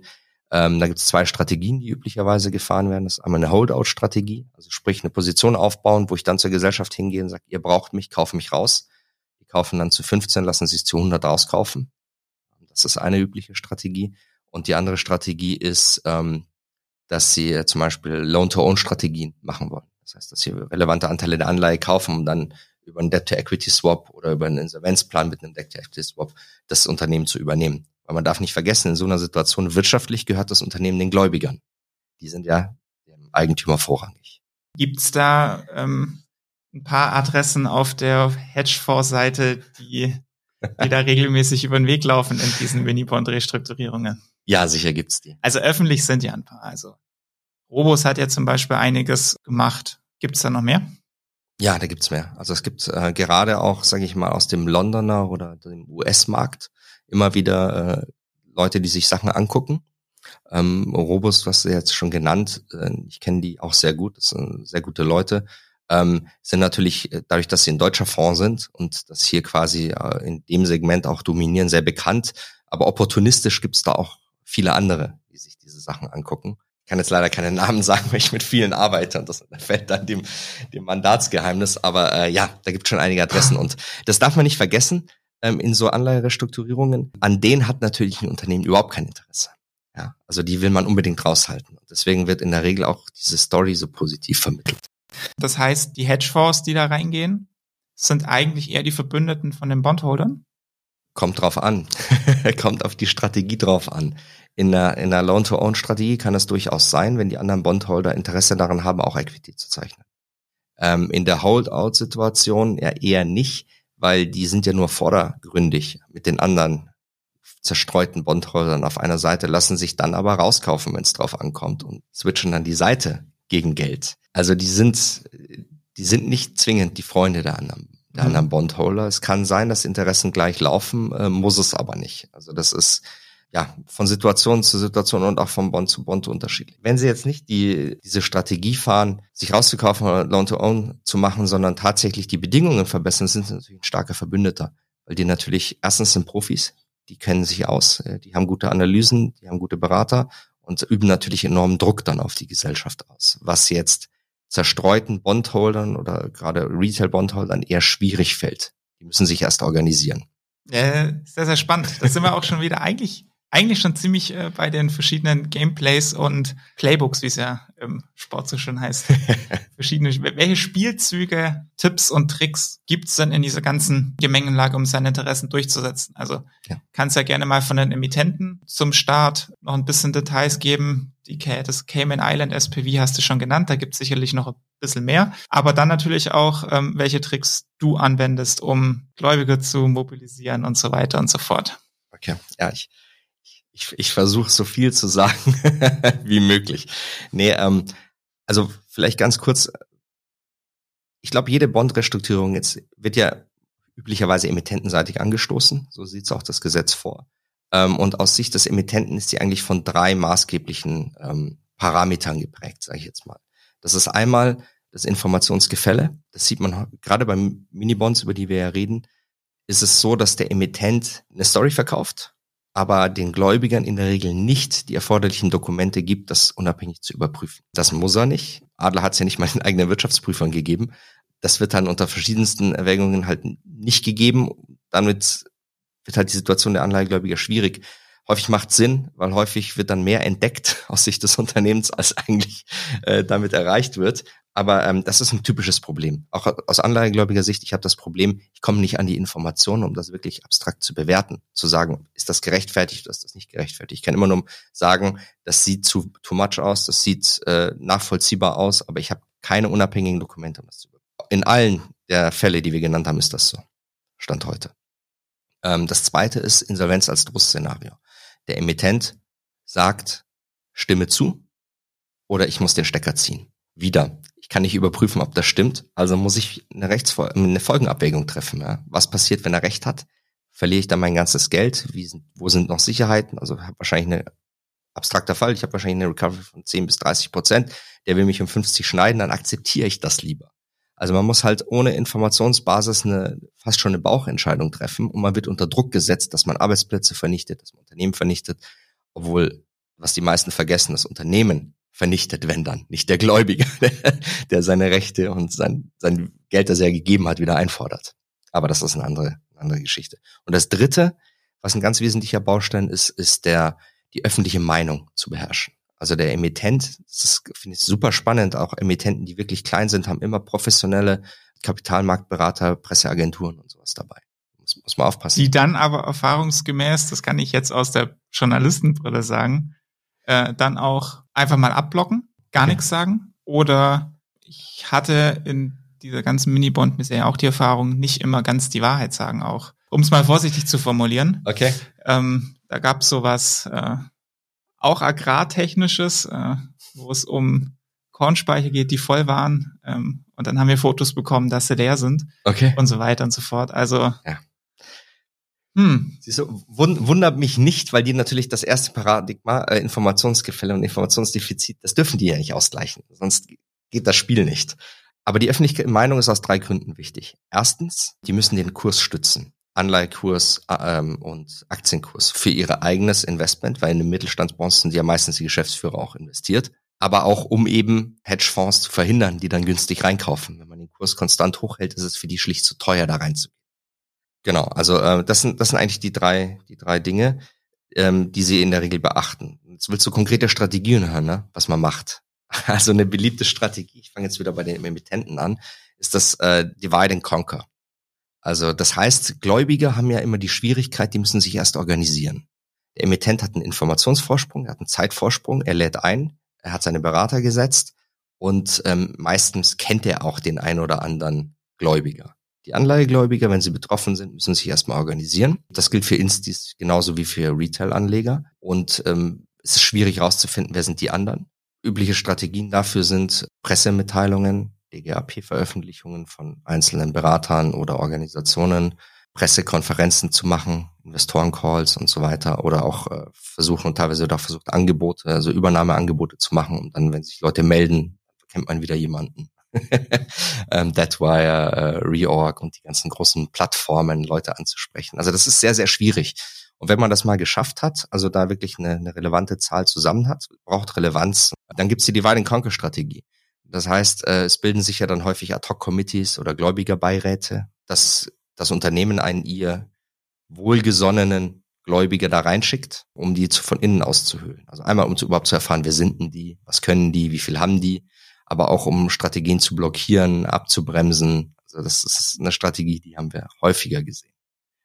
Ähm, da gibt es zwei Strategien, die üblicherweise gefahren werden. Das ist einmal eine Holdout-Strategie, also sprich eine Position aufbauen, wo ich dann zur Gesellschaft hingehe und sage, ihr braucht mich, kaufe mich raus. Die kaufen dann zu 15, lassen sich zu 100 rauskaufen. Das ist eine übliche Strategie. Und die andere Strategie ist, ähm, dass sie zum Beispiel Loan-to-Own-Strategien machen wollen. Das heißt, dass sie relevante Anteile der Anleihe kaufen, um dann über einen Debt-to-Equity-Swap oder über einen Insolvenzplan mit einem Debt-to-Equity-Swap das Unternehmen zu übernehmen. Weil man darf nicht vergessen, in so einer Situation wirtschaftlich gehört das Unternehmen den Gläubigern. Die sind ja dem Eigentümer vorrangig. Gibt's da ähm, ein paar Adressen auf der Hedgefonds-Seite, die, die da regelmäßig über den Weg laufen in diesen Mini-Bond-Restrukturierungen? Ja, sicher gibt's die. Also öffentlich sind ja ein paar. Also Robos hat ja zum Beispiel einiges gemacht. Gibt's da noch mehr? Ja, da gibt's mehr. Also es gibt äh, gerade auch, sage ich mal, aus dem Londoner oder dem US-Markt immer wieder äh, Leute, die sich Sachen angucken. Ähm, Robus, was du jetzt schon genannt, äh, ich kenne die auch sehr gut, das sind sehr gute Leute, ähm, sind natürlich, äh, dadurch, dass sie ein deutscher Fonds sind und das hier quasi äh, in dem Segment auch dominieren, sehr bekannt. Aber opportunistisch gibt's da auch viele andere, die sich diese Sachen angucken. Ich kann jetzt leider keine Namen sagen, weil ich mit vielen arbeite und das fällt dann dem, dem Mandatsgeheimnis. Aber äh, ja, da gibt schon einige Adressen und das darf man nicht vergessen ähm, in so Anleiherestrukturierungen. An denen hat natürlich ein Unternehmen überhaupt kein Interesse. Ja, also die will man unbedingt raushalten. Und deswegen wird in der Regel auch diese Story so positiv vermittelt. Das heißt, die Hedgefonds, die da reingehen, sind eigentlich eher die Verbündeten von den Bondholdern? Kommt drauf an. Kommt auf die Strategie drauf an. In der, in der Loan-to-Own-Strategie kann es durchaus sein, wenn die anderen Bondholder Interesse daran haben, auch Equity zu zeichnen. Ähm, in der Hold-out-Situation ja eher nicht, weil die sind ja nur vordergründig mit den anderen zerstreuten Bondholdern auf einer Seite, lassen sich dann aber rauskaufen, wenn es drauf ankommt und switchen dann die Seite gegen Geld. Also die sind, die sind nicht zwingend die Freunde der anderen der mhm. anderen Bondholder. Es kann sein, dass Interessen gleich laufen, äh, muss es aber nicht. Also das ist ja von Situation zu Situation und auch von Bond zu Bond unterschiedlich. Wenn Sie jetzt nicht die diese Strategie fahren, sich rauszukaufen oder Loan to Own zu machen, sondern tatsächlich die Bedingungen verbessern, sind Sie natürlich ein starker Verbündeter, weil die natürlich erstens sind Profis, die kennen sich aus, äh, die haben gute Analysen, die haben gute Berater und üben natürlich enormen Druck dann auf die Gesellschaft aus, was jetzt zerstreuten Bondholdern oder gerade Retail-Bondholdern eher schwierig fällt. Die müssen sich erst organisieren. Äh, sehr, sehr spannend. Da sind wir auch schon wieder eigentlich eigentlich schon ziemlich äh, bei den verschiedenen Gameplays und Playbooks, wie es ja im Sport so schön heißt. Verschiedene, welche Spielzüge, Tipps und Tricks gibt's denn in dieser ganzen Gemengenlage, um seine Interessen durchzusetzen? Also ja. kannst ja gerne mal von den Emittenten zum Start noch ein bisschen Details geben. Die, das Cayman Island SPV hast du schon genannt, da gibt's sicherlich noch ein bisschen mehr. Aber dann natürlich auch, ähm, welche Tricks du anwendest, um Gläubige zu mobilisieren und so weiter und so fort. Okay, ja, ich ich, ich versuche so viel zu sagen wie möglich. Nee, ähm, also vielleicht ganz kurz. Ich glaube, jede Bond-Restrukturierung jetzt wird ja üblicherweise emittentenseitig angestoßen. So sieht es auch das Gesetz vor. Ähm, und aus Sicht des Emittenten ist sie eigentlich von drei maßgeblichen ähm, Parametern geprägt, sage ich jetzt mal. Das ist einmal das Informationsgefälle. Das sieht man gerade beim Minibonds, über die wir ja reden, ist es so, dass der Emittent eine Story verkauft aber den Gläubigern in der Regel nicht die erforderlichen Dokumente gibt, das unabhängig zu überprüfen. Das muss er nicht. Adler hat es ja nicht mal den eigenen Wirtschaftsprüfern gegeben. Das wird dann unter verschiedensten Erwägungen halt nicht gegeben. Damit wird halt die Situation der Anleihegläubiger schwierig. Häufig macht Sinn, weil häufig wird dann mehr entdeckt aus Sicht des Unternehmens, als eigentlich äh, damit erreicht wird. Aber ähm, das ist ein typisches Problem. Auch aus anleihegläubiger Sicht, ich habe das Problem, ich komme nicht an die Informationen, um das wirklich abstrakt zu bewerten, zu sagen, ist das gerechtfertigt oder ist das nicht gerechtfertigt. Ich kann immer nur sagen, das sieht zu too much aus, das sieht äh, nachvollziehbar aus, aber ich habe keine unabhängigen Dokumente, um das zu In allen der Fälle, die wir genannt haben, ist das so. Stand heute. Ähm, das zweite ist Insolvenz als Druss-Szenario. Der Emittent sagt, stimme zu oder ich muss den Stecker ziehen. Wieder kann nicht überprüfen, ob das stimmt. Also muss ich eine, Rechtsfol eine Folgenabwägung treffen. Ja? Was passiert, wenn er recht hat? Verliere ich dann mein ganzes Geld? Wie sind, wo sind noch Sicherheiten? Also habe wahrscheinlich eine abstrakter Fall. Ich habe wahrscheinlich eine Recovery von 10 bis 30 Prozent. Der will mich um 50 schneiden, dann akzeptiere ich das lieber. Also man muss halt ohne Informationsbasis eine fast schon eine Bauchentscheidung treffen und man wird unter Druck gesetzt, dass man Arbeitsplätze vernichtet, dass man Unternehmen vernichtet, obwohl was die meisten vergessen, das Unternehmen vernichtet, wenn dann, nicht der Gläubiger, der seine Rechte und sein, sein Geld, das er gegeben hat, wieder einfordert. Aber das ist eine andere, eine andere Geschichte. Und das Dritte, was ein ganz wesentlicher Baustein ist, ist der, die öffentliche Meinung zu beherrschen. Also der Emittent, das finde ich super spannend, auch Emittenten, die wirklich klein sind, haben immer professionelle Kapitalmarktberater, Presseagenturen und sowas dabei. Muss, muss man aufpassen. Die dann aber erfahrungsgemäß, das kann ich jetzt aus der Journalistenbrille sagen, äh, dann auch einfach mal abblocken, gar okay. nichts sagen. Oder ich hatte in dieser ganzen Mini-Bond-Misere auch die Erfahrung, nicht immer ganz die Wahrheit sagen auch. Um es mal vorsichtig zu formulieren. Okay. Ähm, da gab es sowas, äh, auch agrartechnisches, äh, wo es um Kornspeicher geht, die voll waren. Ähm, und dann haben wir Fotos bekommen, dass sie leer sind. Okay. Und so weiter und so fort. Also ja. Hm. Siehst du, wundert mich nicht, weil die natürlich das erste Paradigma, äh, Informationsgefälle und Informationsdefizit, das dürfen die ja nicht ausgleichen. Sonst geht das Spiel nicht. Aber die öffentliche Meinung ist aus drei Gründen wichtig. Erstens, die müssen den Kurs stützen. Anleihkurs äh, ähm, und Aktienkurs für ihr eigenes Investment, weil in den Mittelstandsbonds sind ja meistens die Geschäftsführer auch investiert. Aber auch um eben Hedgefonds zu verhindern, die dann günstig reinkaufen. Wenn man den Kurs konstant hochhält, ist es für die schlicht zu teuer, da reinzugehen. Genau, also äh, das sind das sind eigentlich die drei die drei Dinge, ähm, die sie in der Regel beachten. Jetzt willst du konkrete Strategien hören, ne? was man macht. Also eine beliebte Strategie, ich fange jetzt wieder bei den Emittenten an, ist das äh, Divide and Conquer. Also das heißt, Gläubige haben ja immer die Schwierigkeit, die müssen sich erst organisieren. Der Emittent hat einen Informationsvorsprung, er hat einen Zeitvorsprung, er lädt ein, er hat seine Berater gesetzt und ähm, meistens kennt er auch den ein oder anderen Gläubiger. Die Anleihegläubiger, wenn sie betroffen sind, müssen sich erstmal organisieren. Das gilt für Instis genauso wie für Retail-Anleger. Und ähm, es ist schwierig herauszufinden, wer sind die anderen. Übliche Strategien dafür sind Pressemitteilungen, DGAP-Veröffentlichungen von einzelnen Beratern oder Organisationen, Pressekonferenzen zu machen, Investorencalls und so weiter oder auch äh, versuchen und teilweise auch versucht Angebote, also Übernahmeangebote zu machen und dann, wenn sich Leute melden, kennt man wieder jemanden ähm, Deadwire, äh, Reorg und die ganzen großen Plattformen, Leute anzusprechen. Also das ist sehr, sehr schwierig. Und wenn man das mal geschafft hat, also da wirklich eine, eine relevante Zahl zusammen hat, braucht Relevanz, dann gibt's die Divide and Conquer Strategie. Das heißt, äh, es bilden sich ja dann häufig Ad-Hoc-Committees oder Gläubigerbeiräte, dass das Unternehmen einen ihr wohlgesonnenen Gläubiger da reinschickt, um die zu, von innen auszuhöhlen. Also einmal, um zu, überhaupt zu erfahren, wer sind denn die, was können die, wie viel haben die, aber auch um Strategien zu blockieren, abzubremsen. Also das ist eine Strategie, die haben wir häufiger gesehen.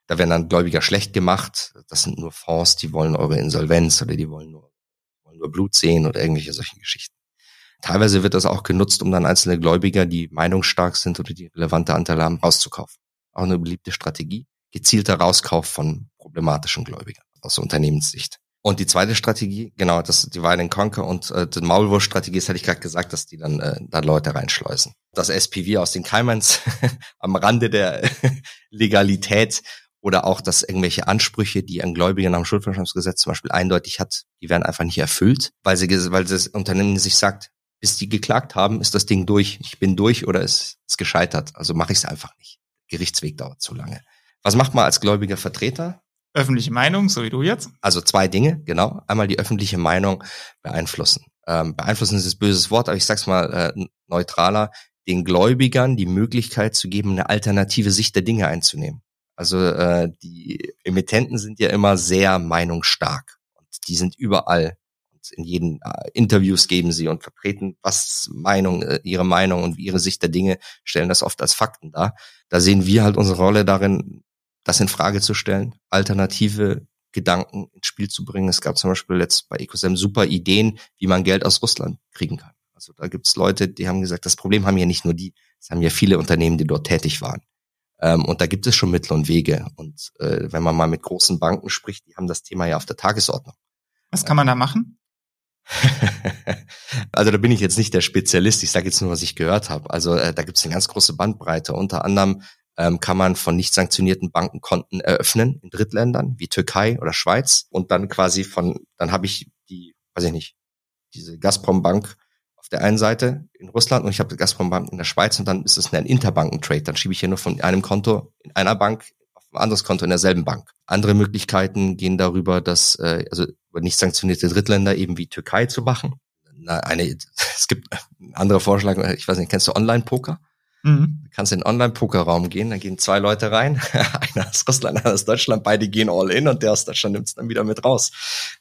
Da werden dann Gläubiger schlecht gemacht. Das sind nur Fonds, die wollen eure Insolvenz oder die wollen nur, wollen nur Blut sehen oder irgendwelche solchen Geschichten. Teilweise wird das auch genutzt, um dann einzelne Gläubiger, die meinungsstark sind oder die relevante Anteile haben, rauszukaufen. Auch eine beliebte Strategie. Gezielter Rauskauf von problematischen Gläubigern aus Unternehmenssicht. Und die zweite Strategie, genau, das Divide and Conquer und äh, die Maulwurf-Strategie, das hatte ich gerade gesagt, dass die dann äh, da Leute reinschleusen. Das SPV aus den Caymans am Rande der Legalität oder auch, dass irgendwelche Ansprüche, die ein Gläubiger nach dem Schuldverschreibungsgesetz zum Beispiel eindeutig hat, die werden einfach nicht erfüllt, weil sie, weil das Unternehmen sich sagt, bis die geklagt haben, ist das Ding durch. Ich bin durch oder ist es gescheitert. Also mache ich es einfach nicht. Gerichtsweg dauert zu lange. Was macht man als gläubiger Vertreter? Öffentliche Meinung, so wie du jetzt? Also zwei Dinge, genau. Einmal die öffentliche Meinung beeinflussen. Ähm, beeinflussen ist ein böses Wort, aber ich sag's mal äh, neutraler, den Gläubigern die Möglichkeit zu geben, eine alternative Sicht der Dinge einzunehmen. Also äh, die Emittenten sind ja immer sehr meinungsstark und die sind überall und in jeden äh, Interviews geben sie und vertreten was Meinung, äh, ihre Meinung und ihre Sicht der Dinge stellen das oft als Fakten dar. Da sehen wir halt unsere Rolle darin, das in Frage zu stellen, alternative Gedanken ins Spiel zu bringen. Es gab zum Beispiel jetzt bei Ecosystem super Ideen, wie man Geld aus Russland kriegen kann. Also da gibt's Leute, die haben gesagt, das Problem haben ja nicht nur die, es haben ja viele Unternehmen, die dort tätig waren. Ähm, und da gibt es schon Mittel und Wege. Und äh, wenn man mal mit großen Banken spricht, die haben das Thema ja auf der Tagesordnung. Was kann man da machen? also da bin ich jetzt nicht der Spezialist, ich sage jetzt nur, was ich gehört habe. Also äh, da gibt es eine ganz große Bandbreite. Unter anderem ähm, kann man von nicht sanktionierten Bankenkonten eröffnen in Drittländern wie Türkei oder Schweiz und dann quasi von, dann habe ich die, weiß ich nicht, diese Gazprom-Bank auf der einen Seite in Russland und ich habe die Gazprom-Bank in der Schweiz und dann ist es ein Interbankentrade. Dann schiebe ich hier nur von einem Konto in einer Bank auf ein anderes Konto in derselben Bank. Andere Möglichkeiten gehen darüber, dass, äh, also über nicht sanktionierte Drittländer eben wie Türkei zu machen. Eine, es gibt einen anderen Vorschlag, ich weiß nicht, kennst du Online-Poker? Mhm. Du kannst in den Online-Poker-Raum gehen, dann gehen zwei Leute rein, einer aus Russland, einer aus Deutschland, beide gehen all in und der aus Deutschland nimmt es dann wieder mit raus.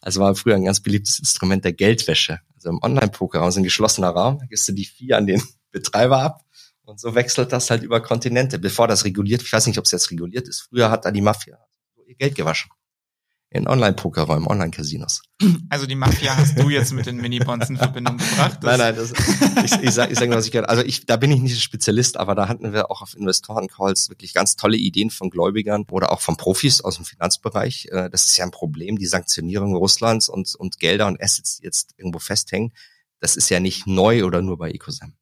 Also war früher ein ganz beliebtes Instrument der Geldwäsche. Also im Online-Poker-Raum ist ein geschlossener Raum, da gibst du die vier an den Betreiber ab und so wechselt das halt über Kontinente, bevor das reguliert, ich weiß nicht, ob es jetzt reguliert ist. Früher hat da die Mafia ihr Geld gewaschen in Online-Pokerräumen, Online-Casinos. Also die Mafia hast du jetzt mit den Minibonds in Verbindung gebracht? nein, nein, das, ich, ich sage, ich sag, was ich gerne. Also ich, da bin ich nicht Spezialist, aber da hatten wir auch auf Investoren-Calls wirklich ganz tolle Ideen von Gläubigern oder auch von Profis aus dem Finanzbereich. Äh, das ist ja ein Problem, die Sanktionierung Russlands und, und Gelder und Assets, die jetzt irgendwo festhängen. Das ist ja nicht neu oder nur bei Ecosam.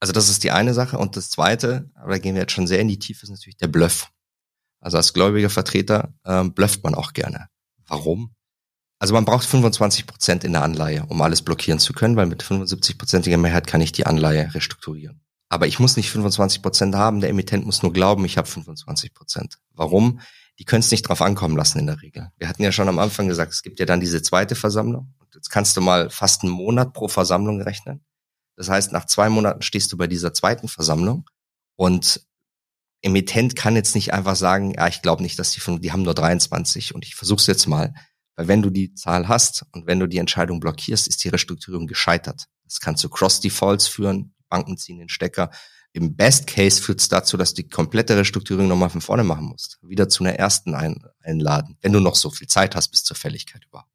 Also das ist die eine Sache. Und das zweite, aber da gehen wir jetzt schon sehr in die Tiefe, ist natürlich der Bluff. Also als gläubiger Vertreter ähm, blufft man auch gerne. Warum? Also man braucht 25 Prozent in der Anleihe, um alles blockieren zu können, weil mit 75-prozentiger Mehrheit kann ich die Anleihe restrukturieren. Aber ich muss nicht 25 Prozent haben, der Emittent muss nur glauben, ich habe 25 Prozent. Warum? Die können es nicht drauf ankommen lassen in der Regel. Wir hatten ja schon am Anfang gesagt, es gibt ja dann diese zweite Versammlung. Jetzt kannst du mal fast einen Monat pro Versammlung rechnen. Das heißt, nach zwei Monaten stehst du bei dieser zweiten Versammlung und Emittent kann jetzt nicht einfach sagen, ja, ich glaube nicht, dass die von, die haben nur 23 und ich versuch's jetzt mal. Weil wenn du die Zahl hast und wenn du die Entscheidung blockierst, ist die Restrukturierung gescheitert. Das kann zu Cross-Defaults führen, Banken ziehen den Stecker. Im Best Case führt es dazu, dass du die komplette Restrukturierung nochmal von vorne machen musst. Wieder zu einer ersten ein, einladen, wenn du noch so viel Zeit hast bis zur Fälligkeit überhaupt.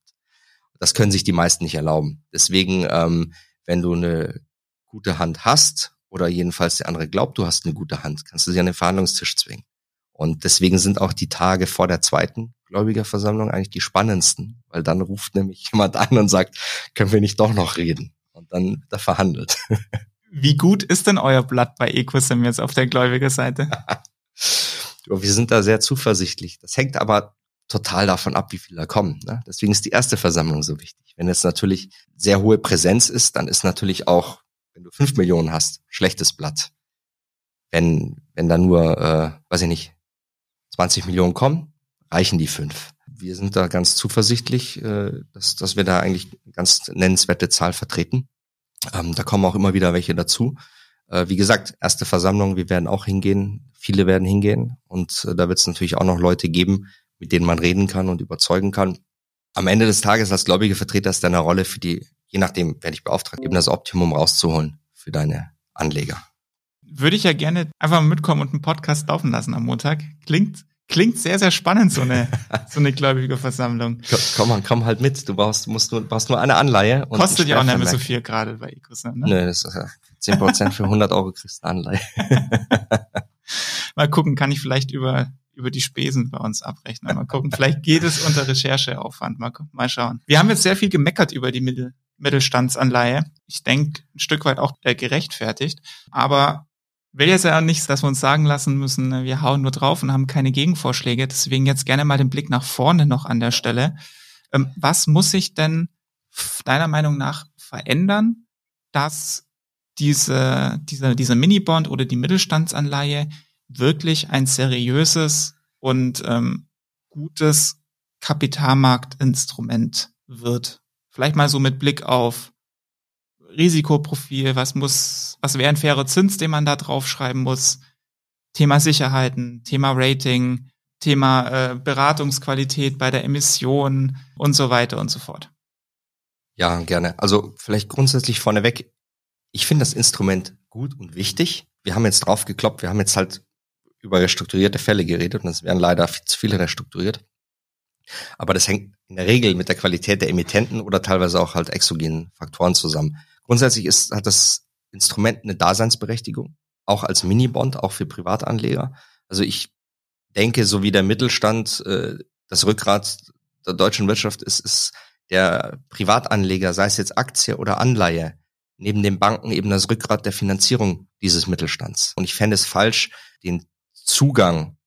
Das können sich die meisten nicht erlauben. Deswegen, ähm, wenn du eine gute Hand hast oder jedenfalls der andere glaubt, du hast eine gute Hand, kannst du sie an den Verhandlungstisch zwingen. Und deswegen sind auch die Tage vor der zweiten Gläubigerversammlung eigentlich die spannendsten, weil dann ruft nämlich jemand an und sagt, können wir nicht doch noch reden? Und dann da verhandelt. Wie gut ist denn euer Blatt bei Ecosym jetzt auf der Gläubigerseite? wir sind da sehr zuversichtlich. Das hängt aber total davon ab, wie viele da kommen. Ne? Deswegen ist die erste Versammlung so wichtig. Wenn es natürlich sehr hohe Präsenz ist, dann ist natürlich auch wenn du fünf Millionen hast, schlechtes Blatt. Wenn, wenn da nur, äh, weiß ich nicht, 20 Millionen kommen, reichen die fünf. Wir sind da ganz zuversichtlich, äh, dass, dass wir da eigentlich ganz nennenswerte Zahl vertreten. Ähm, da kommen auch immer wieder welche dazu. Äh, wie gesagt, erste Versammlung, wir werden auch hingehen, viele werden hingehen und äh, da wird es natürlich auch noch Leute geben, mit denen man reden kann und überzeugen kann. Am Ende des Tages als gläubige Vertreter ist deine Rolle für die je nachdem, wer dich beauftragt, eben das Optimum rauszuholen für deine Anleger. Würde ich ja gerne einfach mal mitkommen und einen Podcast laufen lassen am Montag. Klingt, klingt sehr, sehr spannend, so eine, so eine gläubige Versammlung. Komm, komm, komm halt mit. Du brauchst, musst nur, brauchst nur eine Anleihe. Und Kostet ja auch nicht mehr so viel gerade bei Ecosystem, ne? Nö, das ist ja 10 Prozent für 100 Euro kriegst du eine Anleihe. mal gucken, kann ich vielleicht über über die Spesen bei uns abrechnen. Mal gucken, vielleicht geht es unter Rechercheaufwand. Mal, mal schauen. Wir haben jetzt sehr viel gemeckert über die Mittel, Mittelstandsanleihe. Ich denke, ein Stück weit auch äh, gerechtfertigt. Aber will jetzt ja nichts, dass wir uns sagen lassen müssen, ne, wir hauen nur drauf und haben keine Gegenvorschläge. Deswegen jetzt gerne mal den Blick nach vorne noch an der Stelle. Ähm, was muss sich denn deiner Meinung nach verändern, dass diese, diese, diese Minibond oder die Mittelstandsanleihe wirklich ein seriöses und ähm, gutes Kapitalmarktinstrument wird? Vielleicht mal so mit Blick auf Risikoprofil, was muss, was wäre ein fairer Zins, den man da draufschreiben muss, Thema Sicherheiten, Thema Rating, Thema äh, Beratungsqualität bei der Emission und so weiter und so fort. Ja, gerne. Also vielleicht grundsätzlich vorneweg, ich finde das Instrument gut und wichtig. Wir haben jetzt drauf gekloppt, wir haben jetzt halt über restrukturierte Fälle geredet und es werden leider viel zu viele restrukturiert. Aber das hängt in der Regel mit der Qualität der Emittenten oder teilweise auch halt exogenen Faktoren zusammen. Grundsätzlich ist, hat das Instrument eine Daseinsberechtigung, auch als Minibond, auch für Privatanleger. Also ich denke, so wie der Mittelstand äh, das Rückgrat der deutschen Wirtschaft ist, ist der Privatanleger, sei es jetzt Aktie oder Anleihe, neben den Banken eben das Rückgrat der Finanzierung dieses Mittelstands. Und ich fände es falsch, den Zugang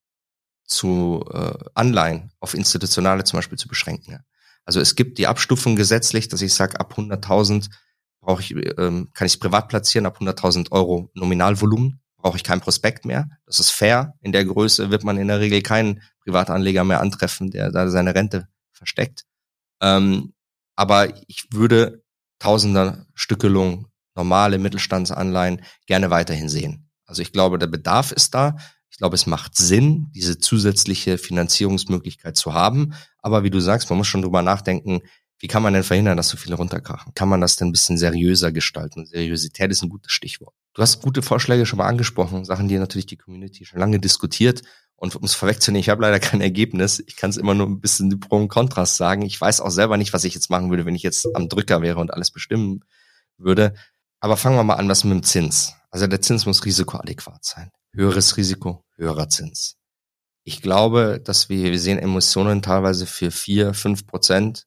zu äh, Anleihen auf institutionale zum Beispiel zu beschränken. Also es gibt die Abstufung gesetzlich, dass ich sage, ab 100.000 brauche ich, ähm, kann ich es privat platzieren, ab 100.000 Euro Nominalvolumen brauche ich kein Prospekt mehr. Das ist fair. In der Größe wird man in der Regel keinen Privatanleger mehr antreffen, der da seine Rente versteckt. Ähm, Aber ich würde Tausender Stückelung normale Mittelstandsanleihen gerne weiterhin sehen. Also ich glaube, der Bedarf ist da. Ich glaube, es macht Sinn, diese zusätzliche Finanzierungsmöglichkeit zu haben. Aber wie du sagst, man muss schon drüber nachdenken, wie kann man denn verhindern, dass so viele runterkrachen? Kann man das denn ein bisschen seriöser gestalten? Seriosität ist ein gutes Stichwort. Du hast gute Vorschläge schon mal angesprochen, Sachen, die natürlich die Community schon lange diskutiert. Und um es vorwegzunehmen, ich habe leider kein Ergebnis. Ich kann es immer nur ein bisschen Pro und Kontrast sagen. Ich weiß auch selber nicht, was ich jetzt machen würde, wenn ich jetzt am Drücker wäre und alles bestimmen würde. Aber fangen wir mal an, was mit dem Zins. Also der Zins muss risikoadäquat sein. Höheres Risiko, höherer Zins. Ich glaube, dass wir, wir sehen Emissionen teilweise für vier, fünf Prozent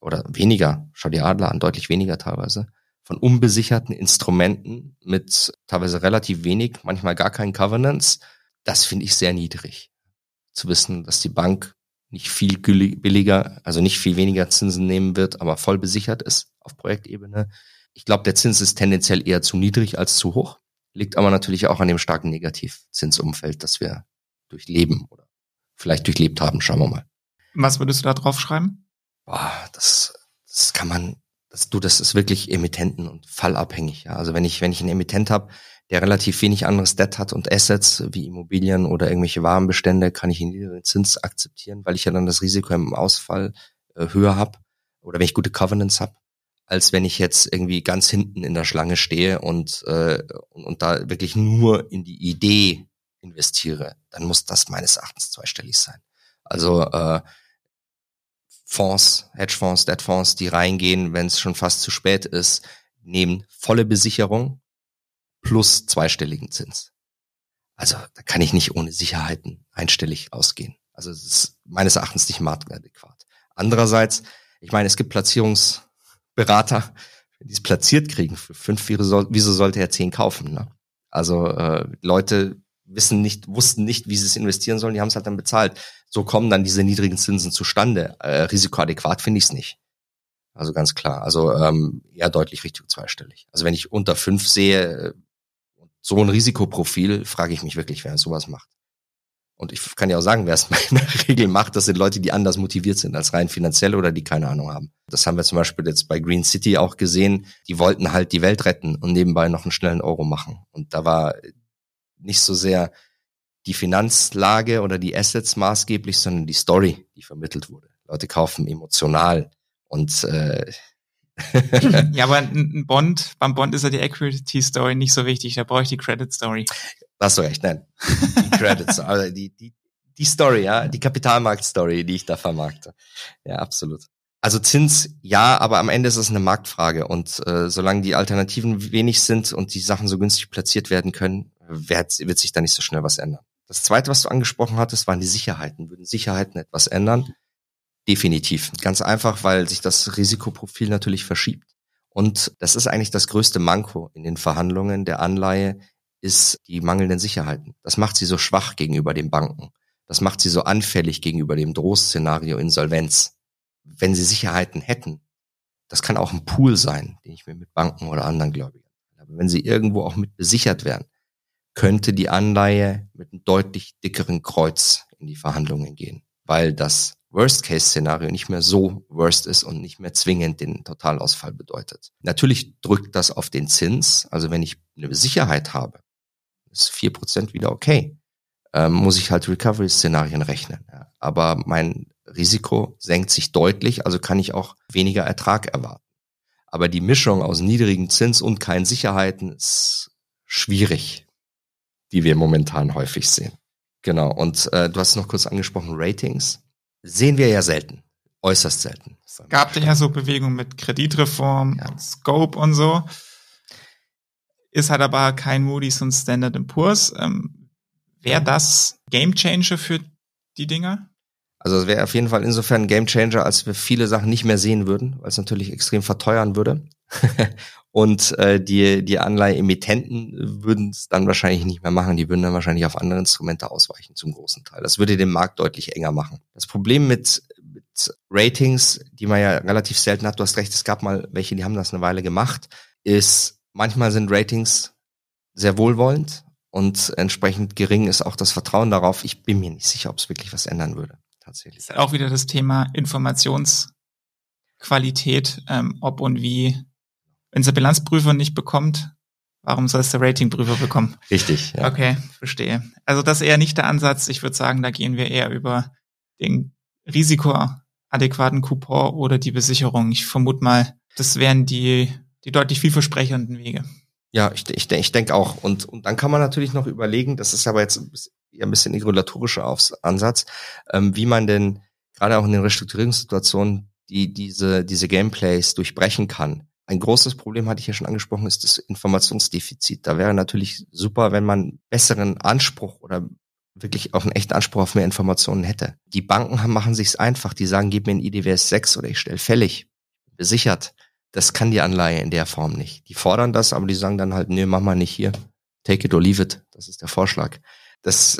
oder weniger, schau die Adler an, deutlich weniger teilweise, von unbesicherten Instrumenten mit teilweise relativ wenig, manchmal gar keinen Covenants. Das finde ich sehr niedrig. Zu wissen, dass die Bank nicht viel billiger, also nicht viel weniger Zinsen nehmen wird, aber voll besichert ist auf Projektebene ich glaube, der Zins ist tendenziell eher zu niedrig als zu hoch, liegt aber natürlich auch an dem starken Negativzinsumfeld, das wir durchleben oder vielleicht durchlebt haben. Schauen wir mal. Was würdest du da drauf schreiben? Boah, das, das kann man, das, du, das ist wirklich Emittenten und fallabhängig. Ja. Also wenn ich, wenn ich einen Emittent habe, der relativ wenig anderes Debt hat und Assets wie Immobilien oder irgendwelche Warenbestände, kann ich einen niedrigen Zins akzeptieren, weil ich ja dann das Risiko im Ausfall äh, höher habe oder wenn ich gute Covenants habe als wenn ich jetzt irgendwie ganz hinten in der Schlange stehe und, äh, und, da wirklich nur in die Idee investiere, dann muss das meines Erachtens zweistellig sein. Also äh, Fonds, Hedgefonds, Debtfonds, die reingehen, wenn es schon fast zu spät ist, nehmen volle Besicherung plus zweistelligen Zins. Also da kann ich nicht ohne Sicherheiten einstellig ausgehen. Also es ist meines Erachtens nicht marktadäquat. Andererseits, ich meine, es gibt Platzierungs Berater, wenn die es platziert kriegen für fünf, wieso sollte er zehn kaufen? Ne? Also äh, Leute wissen nicht, wussten nicht, wie sie es investieren sollen, die haben es halt dann bezahlt. So kommen dann diese niedrigen Zinsen zustande. Äh, risikoadäquat finde ich es nicht. Also ganz klar. Also ähm, eher deutlich Richtung zweistellig. Also wenn ich unter fünf sehe, äh, so ein Risikoprofil, frage ich mich wirklich, wer sowas macht. Und ich kann ja auch sagen, wer es in der Regel macht, das sind Leute, die anders motiviert sind als rein finanziell oder die keine Ahnung haben. Das haben wir zum Beispiel jetzt bei Green City auch gesehen. Die wollten halt die Welt retten und nebenbei noch einen schnellen Euro machen. Und da war nicht so sehr die Finanzlage oder die Assets maßgeblich, sondern die Story, die vermittelt wurde. Leute kaufen emotional und äh, ja, aber ein Bond, beim Bond ist ja die Equity Story nicht so wichtig, da brauche ich die Credit Story. Hast du recht, nein. Die Credits, also die, die, die Story, ja, die Kapitalmarkt-Story, die ich da vermarkte. Ja, absolut. Also Zins, ja, aber am Ende ist es eine Marktfrage und äh, solange die Alternativen wenig sind und die Sachen so günstig platziert werden können, wird, wird sich da nicht so schnell was ändern. Das Zweite, was du angesprochen hattest, waren die Sicherheiten. Würden Sicherheiten etwas ändern? Definitiv. Ganz einfach, weil sich das Risikoprofil natürlich verschiebt. Und das ist eigentlich das größte Manko in den Verhandlungen der Anleihe, ist die mangelnden Sicherheiten. Das macht sie so schwach gegenüber den Banken. Das macht sie so anfällig gegenüber dem Drohszenario Insolvenz. Wenn sie Sicherheiten hätten, das kann auch ein Pool sein, den ich mir mit Banken oder anderen Gläubigern. Aber wenn sie irgendwo auch mit besichert werden, könnte die Anleihe mit einem deutlich dickeren Kreuz in die Verhandlungen gehen, weil das Worst-Case-Szenario nicht mehr so worst ist und nicht mehr zwingend den Totalausfall bedeutet. Natürlich drückt das auf den Zins. Also wenn ich eine Sicherheit habe, ist vier Prozent wieder okay. Ähm, muss ich halt Recovery-Szenarien rechnen. Ja. Aber mein Risiko senkt sich deutlich, also kann ich auch weniger Ertrag erwarten. Aber die Mischung aus niedrigen Zins und keinen Sicherheiten ist schwierig, die wir momentan häufig sehen. Genau. Und äh, du hast noch kurz angesprochen Ratings. Sehen wir ja selten. Äußerst selten. Es gab ja so Bewegungen mit Kreditreform ja. Scope und so ist halt aber kein Moody's und Standard Poor's. Ähm, Wäre das Gamechanger für die Dinger? Also es wäre auf jeden Fall insofern ein Gamechanger, als wir viele Sachen nicht mehr sehen würden, weil es natürlich extrem verteuern würde. und äh, die, die Anleihe-Emittenten würden es dann wahrscheinlich nicht mehr machen. Die würden dann wahrscheinlich auf andere Instrumente ausweichen zum großen Teil. Das würde den Markt deutlich enger machen. Das Problem mit, mit Ratings, die man ja relativ selten hat, du hast recht, es gab mal welche, die haben das eine Weile gemacht, ist manchmal sind Ratings sehr wohlwollend und entsprechend gering ist auch das Vertrauen darauf. Ich bin mir nicht sicher, ob es wirklich was ändern würde. Tatsächlich. Ist auch wieder das Thema Informations Qualität, ähm, ob und wie. Wenn es der Bilanzprüfer nicht bekommt, warum soll es der Ratingprüfer bekommen? Richtig. Ja. Okay, verstehe. Also das ist eher nicht der Ansatz. Ich würde sagen, da gehen wir eher über den risikoadäquaten Coupon oder die Besicherung. Ich vermute mal, das wären die, die deutlich vielversprechenden Wege. Ja, ich, ich, ich denke auch. Und, und dann kann man natürlich noch überlegen, das ist aber jetzt ein bisschen regulatorischer Ansatz, ähm, wie man denn gerade auch in den Restrukturierungssituationen die diese, diese Gameplays durchbrechen kann. Ein großes Problem, hatte ich ja schon angesprochen, ist das Informationsdefizit. Da wäre natürlich super, wenn man besseren Anspruch oder wirklich auch einen echten Anspruch auf mehr Informationen hätte. Die Banken haben, machen sich's einfach. Die sagen, gib mir ein IDWS 6 oder ich stelle fällig, besichert. Das kann die Anleihe in der Form nicht. Die fordern das, aber die sagen dann halt, nee, mach mal nicht hier. Take it or leave it. Das ist der Vorschlag. Das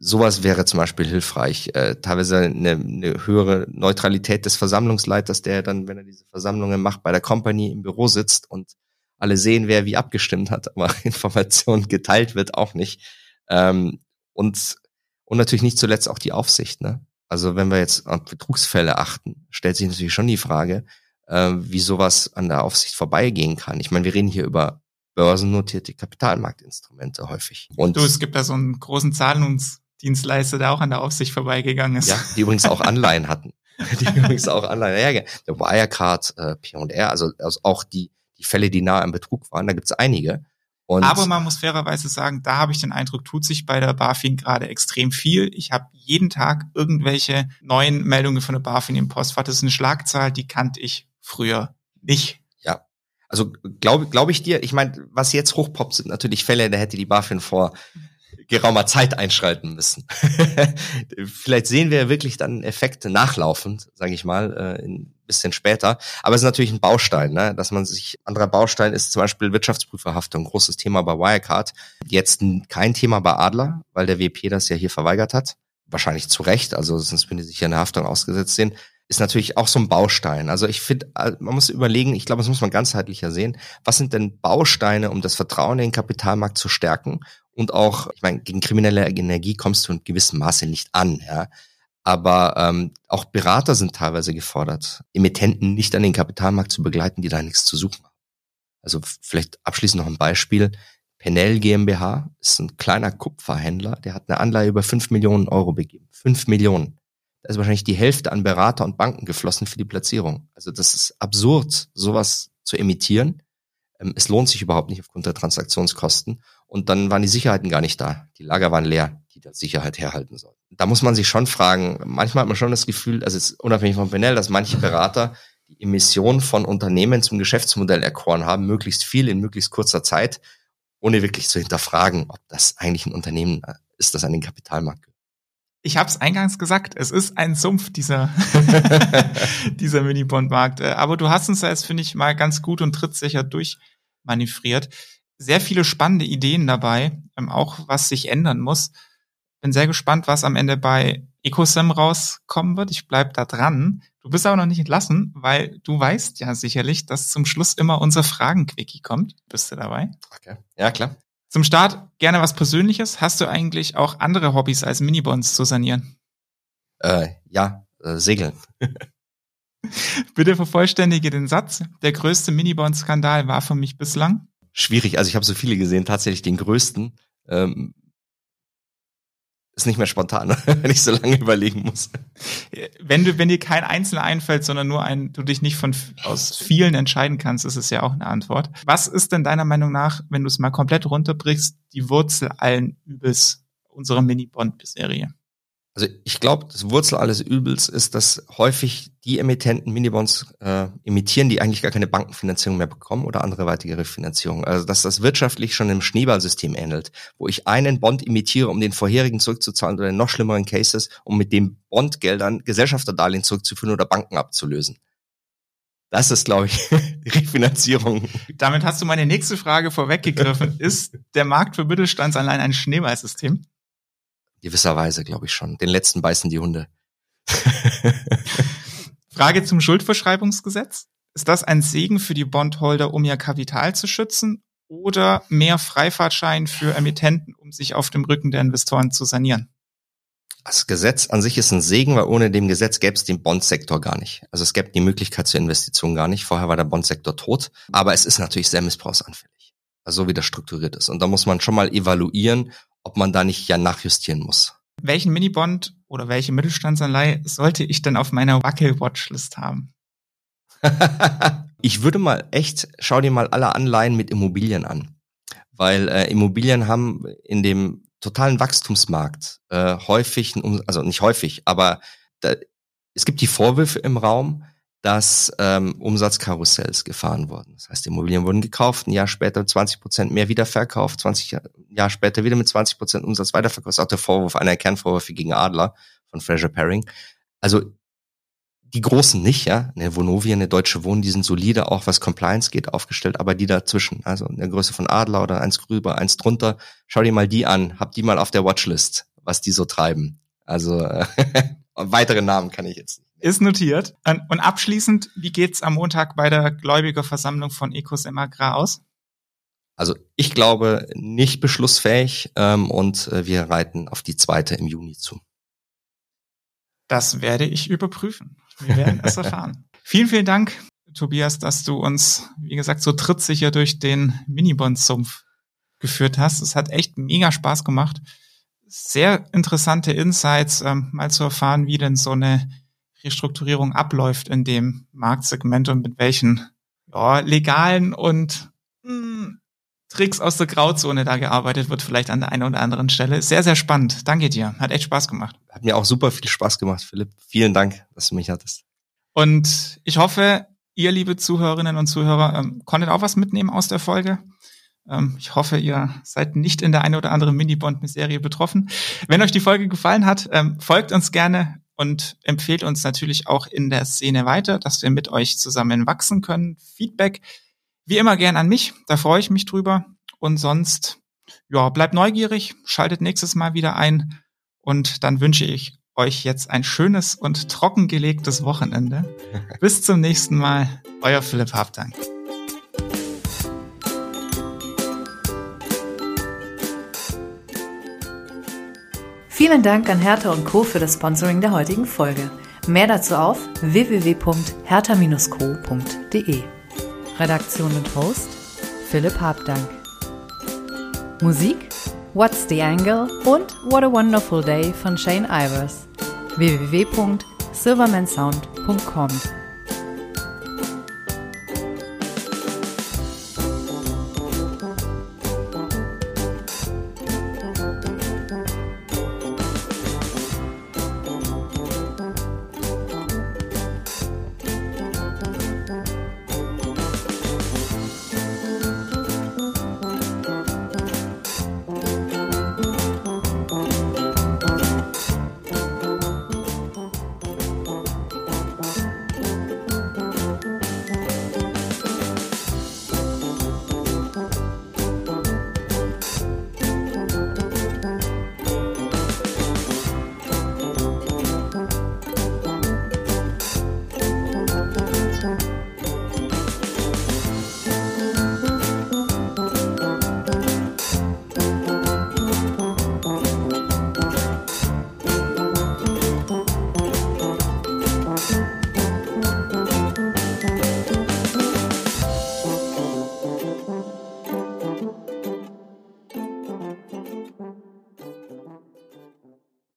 sowas wäre zum Beispiel hilfreich. Äh, teilweise eine, eine höhere Neutralität des Versammlungsleiters, der dann, wenn er diese Versammlungen macht, bei der Company im Büro sitzt und alle sehen, wer wie abgestimmt hat, aber Informationen geteilt wird auch nicht. Ähm, und, und natürlich nicht zuletzt auch die Aufsicht. Ne? Also wenn wir jetzt auf Betrugsfälle achten, stellt sich natürlich schon die Frage, äh, wie sowas an der Aufsicht vorbeigehen kann. Ich meine, wir reden hier über börsennotierte Kapitalmarktinstrumente häufig. Und du, es gibt da so einen großen Zahlungs Dienstleister, der auch an der Aufsicht vorbeigegangen ist. Ja, die übrigens auch Anleihen hatten. Die übrigens auch Anleihen. Ja, der Wirecard, äh, P&R, also, also auch die, die Fälle, die nahe am Betrug waren, da gibt's einige. Und Aber man muss fairerweise sagen, da habe ich den Eindruck, tut sich bei der BaFin gerade extrem viel. Ich habe jeden Tag irgendwelche neuen Meldungen von der BaFin im Postfach. Das ist eine Schlagzahl, die kannte ich früher nicht. Ja, also glaube glaub ich dir, ich meine, was jetzt hochpoppt, sind natürlich Fälle, da hätte die BaFin vor geraumer Zeit einschreiten müssen. Vielleicht sehen wir wirklich dann Effekte nachlaufend, sage ich mal, äh, ein bisschen später. Aber es ist natürlich ein Baustein, ne? dass man sich, anderer Baustein ist zum Beispiel Wirtschaftsprüferhaftung, großes Thema bei Wirecard. Jetzt kein Thema bei Adler, weil der WP das ja hier verweigert hat. Wahrscheinlich zu Recht, also sonst würde sich ja eine Haftung ausgesetzt sehen ist natürlich auch so ein Baustein. Also ich finde, äh, man muss überlegen, ich glaube, das muss man ganzheitlicher sehen. Was sind denn Bausteine, um das Vertrauen in den Kapitalmarkt zu stärken? Und auch, ich meine, gegen kriminelle Energie kommst du in gewissem Maße nicht an, ja. Aber ähm, auch Berater sind teilweise gefordert, Emittenten nicht an den Kapitalmarkt zu begleiten, die da nichts zu suchen haben. Also vielleicht abschließend noch ein Beispiel. Penel GmbH ist ein kleiner Kupferhändler, der hat eine Anleihe über fünf Millionen Euro begeben. Fünf Millionen. Da ist wahrscheinlich die Hälfte an Berater und Banken geflossen für die Platzierung. Also das ist absurd, sowas zu emittieren. Ähm, es lohnt sich überhaupt nicht aufgrund der Transaktionskosten. Und dann waren die Sicherheiten gar nicht da. Die Lager waren leer, die da Sicherheit herhalten sollten. Da muss man sich schon fragen, manchmal hat man schon das Gefühl, also ist unabhängig von Benell, dass manche Berater die Emission von Unternehmen zum Geschäftsmodell erkoren haben, möglichst viel in möglichst kurzer Zeit, ohne wirklich zu hinterfragen, ob das eigentlich ein Unternehmen ist, das an den Kapitalmarkt ich habe es eingangs gesagt, es ist ein Sumpf dieser dieser Mini-Bond-Markt. Äh, aber du hast uns da jetzt finde ich mal ganz gut und trittsicher durchmanövriert. Sehr viele spannende Ideen dabei, ähm, auch was sich ändern muss. Bin sehr gespannt, was am Ende bei Ecosym rauskommen wird. Ich bleib da dran. Du bist aber noch nicht entlassen, weil du weißt ja sicherlich, dass zum Schluss immer unser Fragen-Quickie kommt. Bist du dabei? Okay. Ja, klar. Zum Start gerne was Persönliches. Hast du eigentlich auch andere Hobbys als Minibonds zu sanieren? Äh, ja, äh, segeln. Bitte vervollständige den Satz. Der größte Minibond-Skandal war für mich bislang. Schwierig, also ich habe so viele gesehen, tatsächlich den größten. Ähm, ist nicht mehr spontan, wenn ich so lange überlegen muss. Wenn du, wenn dir kein Einzelner einfällt, sondern nur ein, du dich nicht von aus vielen entscheiden kannst, ist es ja auch eine Antwort. Was ist denn deiner Meinung nach, wenn du es mal komplett runterbrichst, die Wurzel allen Übels unserer Mini-Bond-Serie? Also ich glaube, das Wurzel alles Übels ist, dass häufig die Emittenten Minibonds äh, emittieren, die eigentlich gar keine Bankenfinanzierung mehr bekommen oder andere weitere Finanzierung. Also dass das wirtschaftlich schon einem Schneeballsystem ähnelt, wo ich einen Bond emittiere, um den vorherigen zurückzuzahlen oder in noch schlimmeren Cases, um mit dem Bondgeldern Gesellschafterdarlehen zurückzuführen oder Banken abzulösen. Das ist, glaube ich, Refinanzierung. Damit hast du meine nächste Frage vorweggegriffen. ist der Markt für Mittelstandsanleihen ein Schneeballsystem? Gewisserweise, glaube ich schon. Den letzten beißen die Hunde. Frage zum Schuldverschreibungsgesetz. Ist das ein Segen für die Bondholder, um ihr Kapital zu schützen oder mehr Freifahrtschein für Emittenten, um sich auf dem Rücken der Investoren zu sanieren? Das Gesetz an sich ist ein Segen, weil ohne dem Gesetz gäbe es den Bondsektor gar nicht. Also es gäbe die Möglichkeit zur Investition gar nicht. Vorher war der Bondsektor tot. Aber es ist natürlich sehr missbrauchsanfällig. Also so wie das strukturiert ist. Und da muss man schon mal evaluieren, ob man da nicht ja nachjustieren muss. Welchen Minibond oder welche Mittelstandsanleihe sollte ich denn auf meiner Wackel-Watchlist haben? ich würde mal echt, schau dir mal alle Anleihen mit Immobilien an. Weil äh, Immobilien haben in dem totalen Wachstumsmarkt äh, häufig, also nicht häufig, aber da, es gibt die Vorwürfe im Raum, dass ähm, Umsatzkarussells gefahren wurden. Das heißt, Immobilien wurden gekauft, ein Jahr später 20 Prozent mehr wiederverkauft, 20 Jahre später wieder mit 20 Prozent Umsatz weiterverkauft. Das ist auch der Vorwurf, einer Kernvorwürfe gegen Adler von Fraser Paring. Also die Großen nicht, ja. Eine Vonovia, eine Deutsche Wohnen, die sind solide, auch was Compliance geht, aufgestellt, aber die dazwischen, also in der Größe von Adler oder eins drüber, eins drunter, schau dir mal die an, hab die mal auf der Watchlist, was die so treiben. Also weitere Namen kann ich jetzt nicht. Ist notiert. Und abschließend, wie geht's am Montag bei der Gläubigerversammlung von Ecos im Agrar aus? Also ich glaube nicht beschlussfähig ähm, und äh, wir reiten auf die zweite im Juni zu. Das werde ich überprüfen. Wir werden es erfahren. vielen, vielen Dank, Tobias, dass du uns, wie gesagt, so trittsicher durch den Minibond-Sumpf geführt hast. Es hat echt mega Spaß gemacht. Sehr interessante Insights, ähm, mal zu erfahren, wie denn so eine Restrukturierung abläuft in dem Marktsegment und mit welchen ja, legalen und mh, hm, Tricks aus der Grauzone da gearbeitet wird, vielleicht an der einen oder anderen Stelle. Sehr, sehr spannend. Danke dir. Hat echt Spaß gemacht. Hat mir auch super viel Spaß gemacht, Philipp. Vielen Dank, dass du mich hattest. Und ich hoffe, ihr, liebe Zuhörerinnen und Zuhörer, ähm, konntet auch was mitnehmen aus der Folge. Ähm, ich hoffe, ihr seid nicht in der einen oder anderen Mini-Bond-Serie betroffen. Wenn euch die Folge gefallen hat, ähm, folgt uns gerne und empfehlt uns natürlich auch in der Szene weiter, dass wir mit euch zusammen wachsen können. Feedback wie immer gern an mich, da freue ich mich drüber. Und sonst, ja, bleibt neugierig, schaltet nächstes Mal wieder ein und dann wünsche ich euch jetzt ein schönes und trockengelegtes Wochenende. Bis zum nächsten Mal, euer Philipp Habdank. Vielen Dank an Hertha und Co. für das Sponsoring der heutigen Folge. Mehr dazu auf www.hertha-co.de. Redaktion und Host Philipp Habdank. Musik What's the Angle und What a Wonderful Day von Shane Ivers. www.silvermansound.com